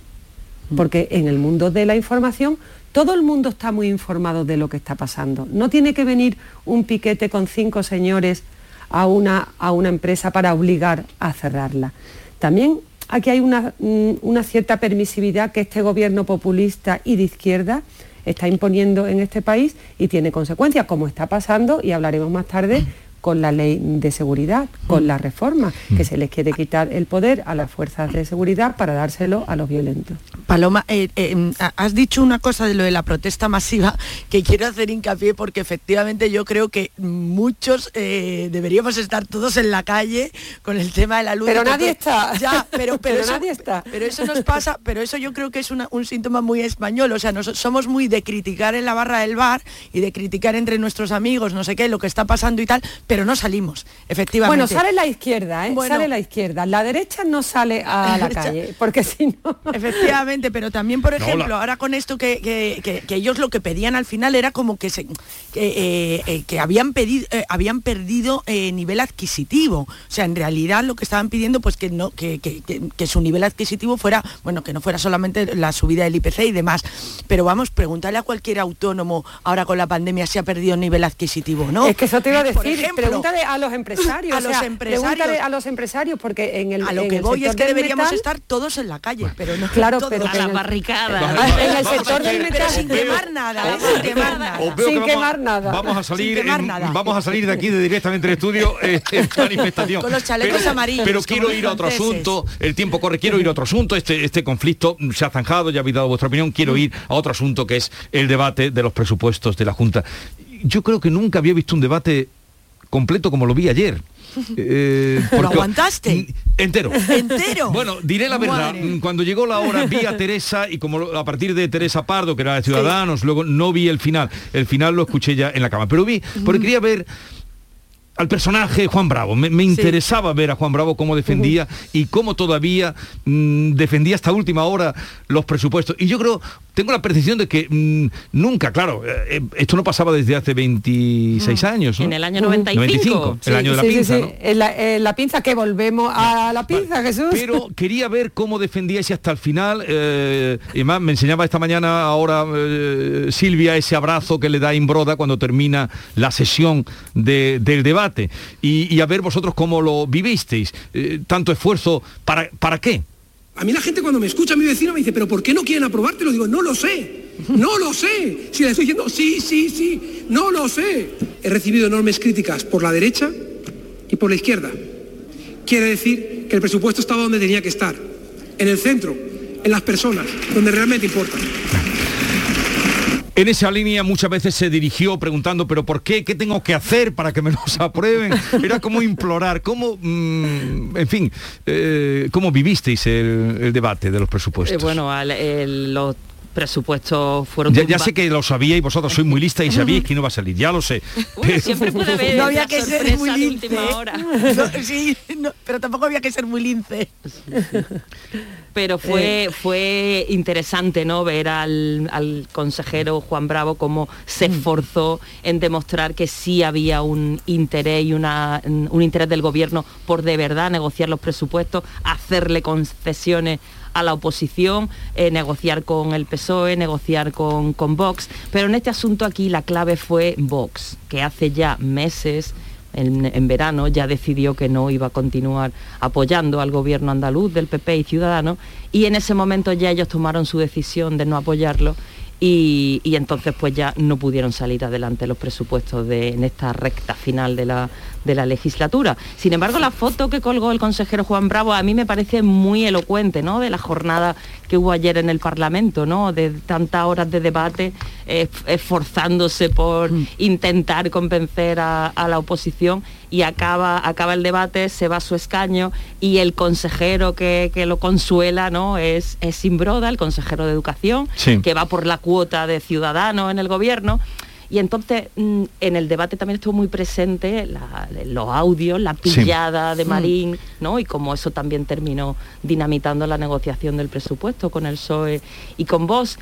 Porque en el mundo de la información todo el mundo está muy informado de lo que está pasando. No tiene que venir un piquete con cinco señores a una, a una empresa para obligar a cerrarla. También aquí hay una, mm, una cierta permisividad que este gobierno populista y de izquierda está imponiendo en este país y tiene consecuencias, como está pasando, y hablaremos más tarde, con la ley de seguridad, con la reforma, que se les quiere quitar el poder a las fuerzas de seguridad para dárselo a los violentos. Paloma, eh, eh, has dicho una cosa de lo de la protesta masiva que quiero hacer hincapié porque efectivamente yo creo que muchos eh, deberíamos estar todos en la calle con el tema de la luz. Pero nadie está. Ya, pero, pero, eso, nadie está. Pero eso nos pasa, pero eso yo creo que es un síntoma muy español. O sea, nos, somos muy de criticar en la barra del bar y de criticar entre nuestros amigos, no sé qué, lo que está pasando y tal, pero no salimos, efectivamente. Bueno, sale la izquierda, ¿eh? sale la izquierda. La derecha no sale a la calle, porque si no... Efectivamente, pero también, por ejemplo, ahora con esto que, ellos lo que pedían al final era como que, se, eh, eh, que habían, pedido, eh, habían perdido nivel adquisitivo. O sea, en realidad lo que estaban pidiendo, pues que, no, que, su nivel adquisitivo fuera, bueno, que no fuera solamente la subida del IPC y demás. Pero vamos, preguntarle a cualquier autónomo ahora con la pandemia si ha perdido nivel adquisitivo, ¿no? Es que eso te iba a decir, pregúntale a los empresarios. A los empresarios. a los empresarios, porque en el A lo que voy es que deberíamos estar todos en la calle, pero no Claro, todos. pero a la barricada. En el sector del metal. sin quemar nada, sin quemar nada. Sin quemar nada. Vamos a salir, vamos a salir de aquí de directamente del estudio eh, en manifestación. Con los chalecos pero, amarillos. Pero quiero ir a otro asunto, el tiempo corre, quiero ir a otro asunto, este, este conflicto se ha zanjado, ya habéis dado vuestra opinión, quiero ir a otro asunto que es el debate de los presupuestos de la Junta. Yo creo que nunca había visto un debate completo como lo vi ayer. Eh, ¿Lo aguantaste? Entero. ¿Entero? Bueno, diré la verdad. Cuando llegó la hora vi a Teresa y como a partir de Teresa Pardo, que era de Ciudadanos, luego no vi el final. El final lo escuché ya en la cama. Pero vi, porque quería ver al personaje Juan Bravo. Me, interesaba ver a Juan Bravo cómo defendía y cómo todavía mm, defendía hasta última hora los presupuestos. Y yo creo, tengo la percepción de que mm, nunca, claro, eh, eh, esto no pasaba desde hace 26 años. En el año 95. el año de la pinza. la, pinza que volvemos a la pinza, Jesús. Pero quería ver cómo defendía ese hasta el final. Eh, y más, me enseñaba esta mañana ahora Silvia ese abrazo que le da Imbroda cuando termina la sesión del debate y, a ver vosotros cómo lo vivisteis. Eh, tanto esfuerzo, ¿para, ¿para qué? A mí la gente cuando me escucha, mi vecino me dice, pero ¿por qué no quieren aprobártelo? Digo, no lo sé, no lo sé. Si le estoy diciendo, sí, sí, sí, no lo sé. He recibido enormes críticas por la derecha y por la izquierda. Quiere decir que el presupuesto estaba donde tenía que estar, en el centro, en las personas, donde realmente importa. En esa línea muchas veces se dirigió preguntando, pero ¿por qué? ¿Qué tengo que hacer para que me los aprueben? Era como implorar, ¿cómo, mm, en fin, eh, cómo vivisteis el, debate de los presupuestos? Eh, bueno, los presupuestos fueron... Ya, sé que lo sabíais, vosotros sois muy lista y sabíais que no va a salir, ya lo sé. siempre puede haber no había que ser muy lince. sí, pero tampoco había que ser muy lince pero fue, eh. fue interesante ¿no? ver al, consejero Juan Bravo cómo se mm. esforzó en demostrar que sí había un interés y una, un interés del gobierno por de verdad negociar los presupuestos, hacerle concesiones a la oposición, eh, negociar con el PSOE, negociar con, con Vox. Pero en este asunto aquí la clave fue Vox, que hace ya meses en, verano ya decidió que no iba a continuar apoyando al gobierno andaluz del PP y Ciudadanos y en ese momento ya ellos tomaron su decisión de no apoyarlo y, entonces pues ya no pudieron salir adelante los presupuestos de, en esta recta final de la, de la legislatura. Sin embargo, la foto que colgó el consejero Juan Bravo a mí me parece muy elocuente, ¿no? De la jornada que hubo ayer en el Parlamento, ¿no? De tantas horas de debate, esforzándose por mm. intentar convencer a, la oposición y acaba, acaba el debate, se va a su escaño y el consejero que, lo consuela, ¿no? Es, es Simbroda, el consejero de Educación, que va por la cuota de ciudadanos en el gobierno Y entonces mm, en el debate también estuvo muy presente los audios, la pillada de. Marín, ¿no? Y como eso también terminó dinamitando la negociación del presupuesto con el PSOE y con vos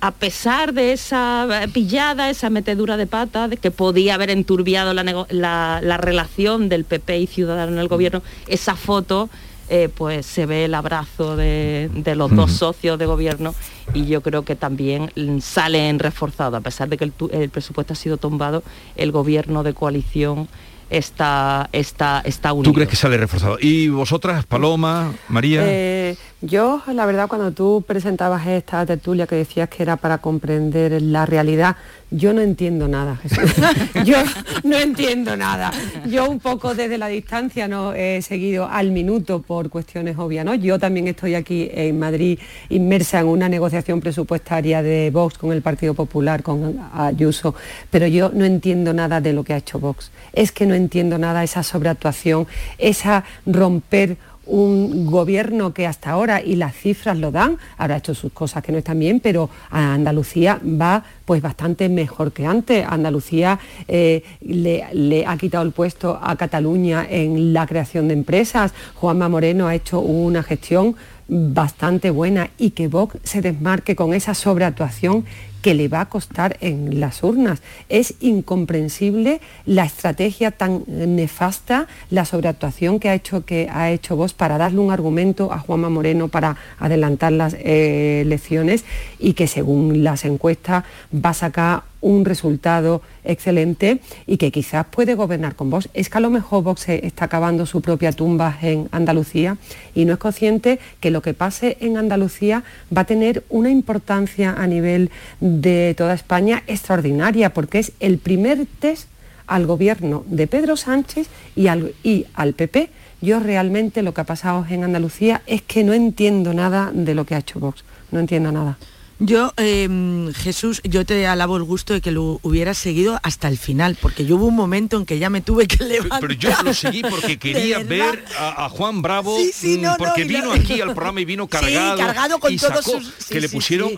a pesar de esa pillada, esa metedura de pata, de que podía haber enturbiado la, relación del PP y Ciudadano en el gobierno, esa foto, eh, pues se ve el abrazo de, los dos socios de gobierno y yo creo que también salen reforzado, a pesar de que el presupuesto ha sido tumbado, el gobierno de coalición está, está, está unido. ¿Tú crees que sale reforzado? ¿Y vosotras, Paloma, María? Eh, yo, la verdad, cuando tú presentabas esta tertulia que decías que era para comprender la realidad, yo no entiendo nada, yo no entiendo nada. Yo un poco desde la distancia no he seguido al minuto por cuestiones obvias, ¿no? Yo también estoy aquí en Madrid inmersa en una negociación presupuestaria de Vox con el Partido Popular, con Ayuso, pero yo no entiendo nada de lo que ha hecho Vox. Es que no entiendo nada esa sobreactuación, esa romper un gobierno que hasta ahora, y las cifras lo dan, ahora ha hecho sus cosas que no están bien, pero a Andalucía va pues bastante mejor que antes. Andalucía eh, le, ha quitado el puesto a Cataluña en la creación de empresas. Juanma Moreno ha hecho una gestión bastante buena y que Vox se desmarque con esa sobreactuación que le va a costar en las urnas. Es incomprensible la estrategia tan nefasta, la sobreactuación que ha hecho, que ha hecho vos para darle un argumento a Juanma Moreno para adelantar las eh, elecciones y que según las encuestas va a sacar un resultado excelente y que quizás puede gobernar con Vox. Es que a lo mejor Vox está acabando su propia tumba en Andalucía y no es consciente que lo que pase en Andalucía va a tener una importancia a nivel de toda España extraordinaria, porque es el primer test al gobierno de Pedro Sánchez y al, y al PP. Yo realmente lo que ha pasado en Andalucía es que no entiendo nada de lo que ha hecho Vox, no entiendo nada. Yo, em, Jesús, yo te alabo el gusto de que lo hubieras seguido hasta el final, porque yo hubo un momento en que ya me tuve que levantar. Pero, yo lo seguí porque quería ver a, Juan Bravo, mm, porque vino aquí al programa y vino cargado, cargado con todos sus... que le pusieron,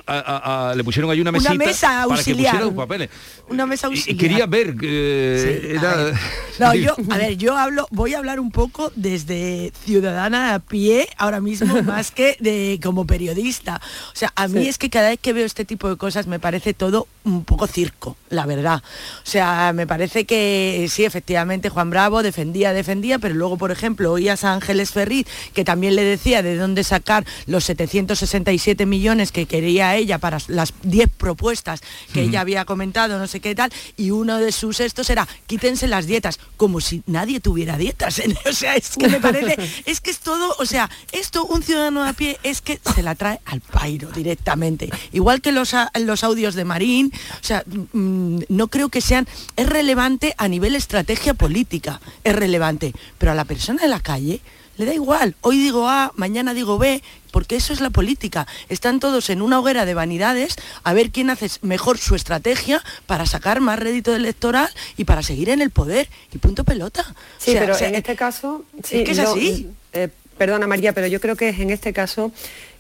le pusieron ahí una mesita una mesa para que pusiera papeles. Una mesa auxiliar. Y, quería ver. Eh, no, yo, a ver, yo hablo, voy a hablar un poco desde ciudadana a pie ahora mismo, más que de como periodista. O sea, a mí es que cada que veo este tipo de cosas me parece todo un poco circo, la verdad. O sea, me parece que sí, efectivamente, Juan Bravo defendía, defendía, pero luego, por ejemplo, oías a Ángeles Ferriz, que también le decía de dónde sacar los 767 millones que quería ella para las 10 propuestas que ella había comentado, no sé qué tal, y uno de sus estos era, quítense las dietas, como si nadie tuviera dietas. O sea, es que me parece, es que es todo, o sea, esto un ciudadano a pie es que se la trae al pairo directamente igual que los, los audios de Marín, o sea, mm, no creo que sean, es relevante a nivel estrategia política, es relevante, pero a la persona de la calle le da igual, hoy digo A, mañana digo B, porque eso es la política. Están todos en una hoguera de vanidades a ver quién hace mejor su estrategia para sacar más rédito electoral y para seguir en el poder. Y punto pelota. Sí, pero en este caso... Sí, que es así. Eh, perdona María, pero yo creo que en este caso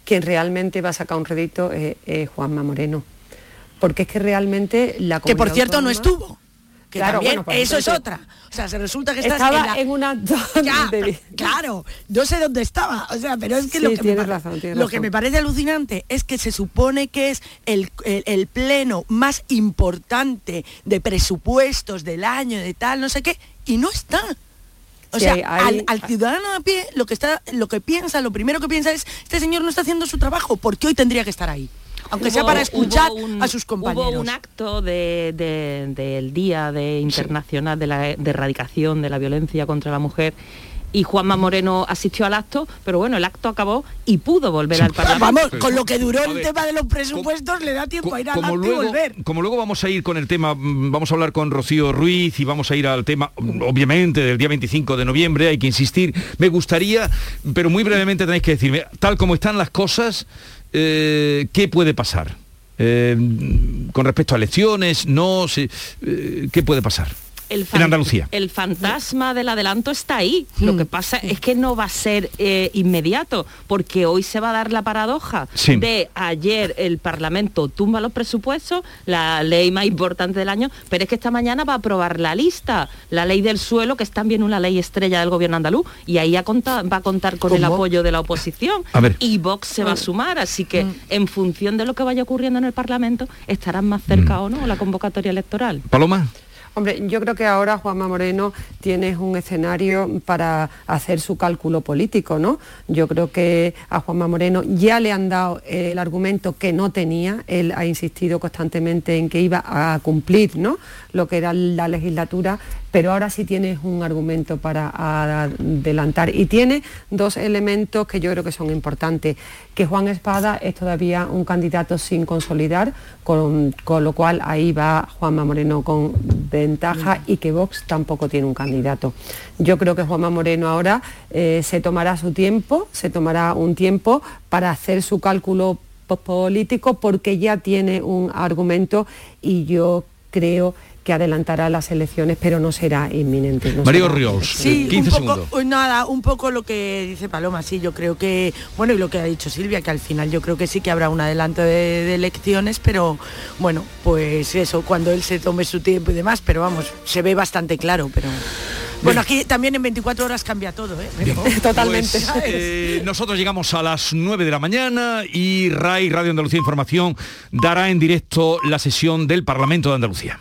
quien realmente va a sacar un rédito es, Juanma Moreno. Porque es que realmente la Que por cierto no estuvo. Que claro, también, eso es otra. O sea, se resulta que estaba en, una claro, no sé dónde estaba. O sea, pero es que lo, que, me, lo que me parece alucinante es que se supone que es el, el, pleno más importante de presupuestos del año, de tal, no sé qué, y no está. O sea, al, ciudadano a pie lo que está, lo que piensa, lo primero que piensa es, este señor no está haciendo su trabajo, ¿por qué hoy tendría que estar ahí? Aunque sea para escuchar a sus compañeros. Hubo un acto del Día de Internacional de la Erradicación de la Violencia contra la Mujer y Juanma Moreno asistió al acto, pero bueno, el acto acabó y pudo volver al Parlamento. Vamos, con lo que duró el tema de los presupuestos le da tiempo a ir al acto y volver. Como luego vamos a ir con el tema, vamos a hablar con Rocío Ruiz y vamos a ir al tema, obviamente, del día 25 de noviembre, hay que insistir. Me gustaría, pero muy brevemente tenéis que decirme, tal como están las cosas, eh, ¿qué puede pasar? Eh, con respecto a elecciones, no, eh, ¿qué puede pasar? El, en Andalucía. El fantasma del adelanto está ahí. Lo que pasa es que no va a ser eh, inmediato, porque hoy se va a dar la paradoja Sí. de ayer el Parlamento tumba los presupuestos, la ley más importante del año, pero es que esta mañana va a aprobar la lista, la ley del suelo, que es también una ley estrella del gobierno andaluz, y ahí a conta- va a contar con el apoyo de la oposición. A ver. Y Vox se va a sumar, así que Mm. en función de lo que vaya ocurriendo en el Parlamento, estarán más cerca Mm. o no la convocatoria electoral. Paloma. Hombre, yo creo que ahora Juanma Moreno tiene un escenario para hacer su cálculo político, ¿no? Yo creo que a Juanma Moreno ya le han dado el argumento que no tenía, él ha insistido constantemente en que iba a cumplir, ¿no? Lo que era la legislatura, pero ahora sí tienes un argumento para adelantar y tiene dos elementos que yo creo que son importantes, que Juan Espada es todavía un candidato sin consolidar, con, con lo cual ahí va Juanma Moreno con ventaja y que Vox tampoco tiene un candidato. Yo creo que Juanma Moreno ahora eh, se tomará su tiempo, se tomará un tiempo para hacer su cálculo po- político porque ya tiene un argumento y yo creo que adelantará las elecciones, pero no será inminente. no Mario será- Ríos, Sí, 15 un poco, segundos. pues nada, un poco lo que dice Paloma, sí, yo creo que, bueno, y lo que ha dicho Silvia, que al final yo creo que sí que habrá un adelanto de, de elecciones, pero bueno, pues eso, cuando él se tome su tiempo y demás, pero vamos, se ve bastante claro, pero... Bueno, aquí también en 24 horas cambia todo, ¿eh? Totalmente. Pues, eh, nosotros llegamos a las 9 de la mañana y RAI, Radio Andalucía Información, dará en directo la sesión del Parlamento de Andalucía.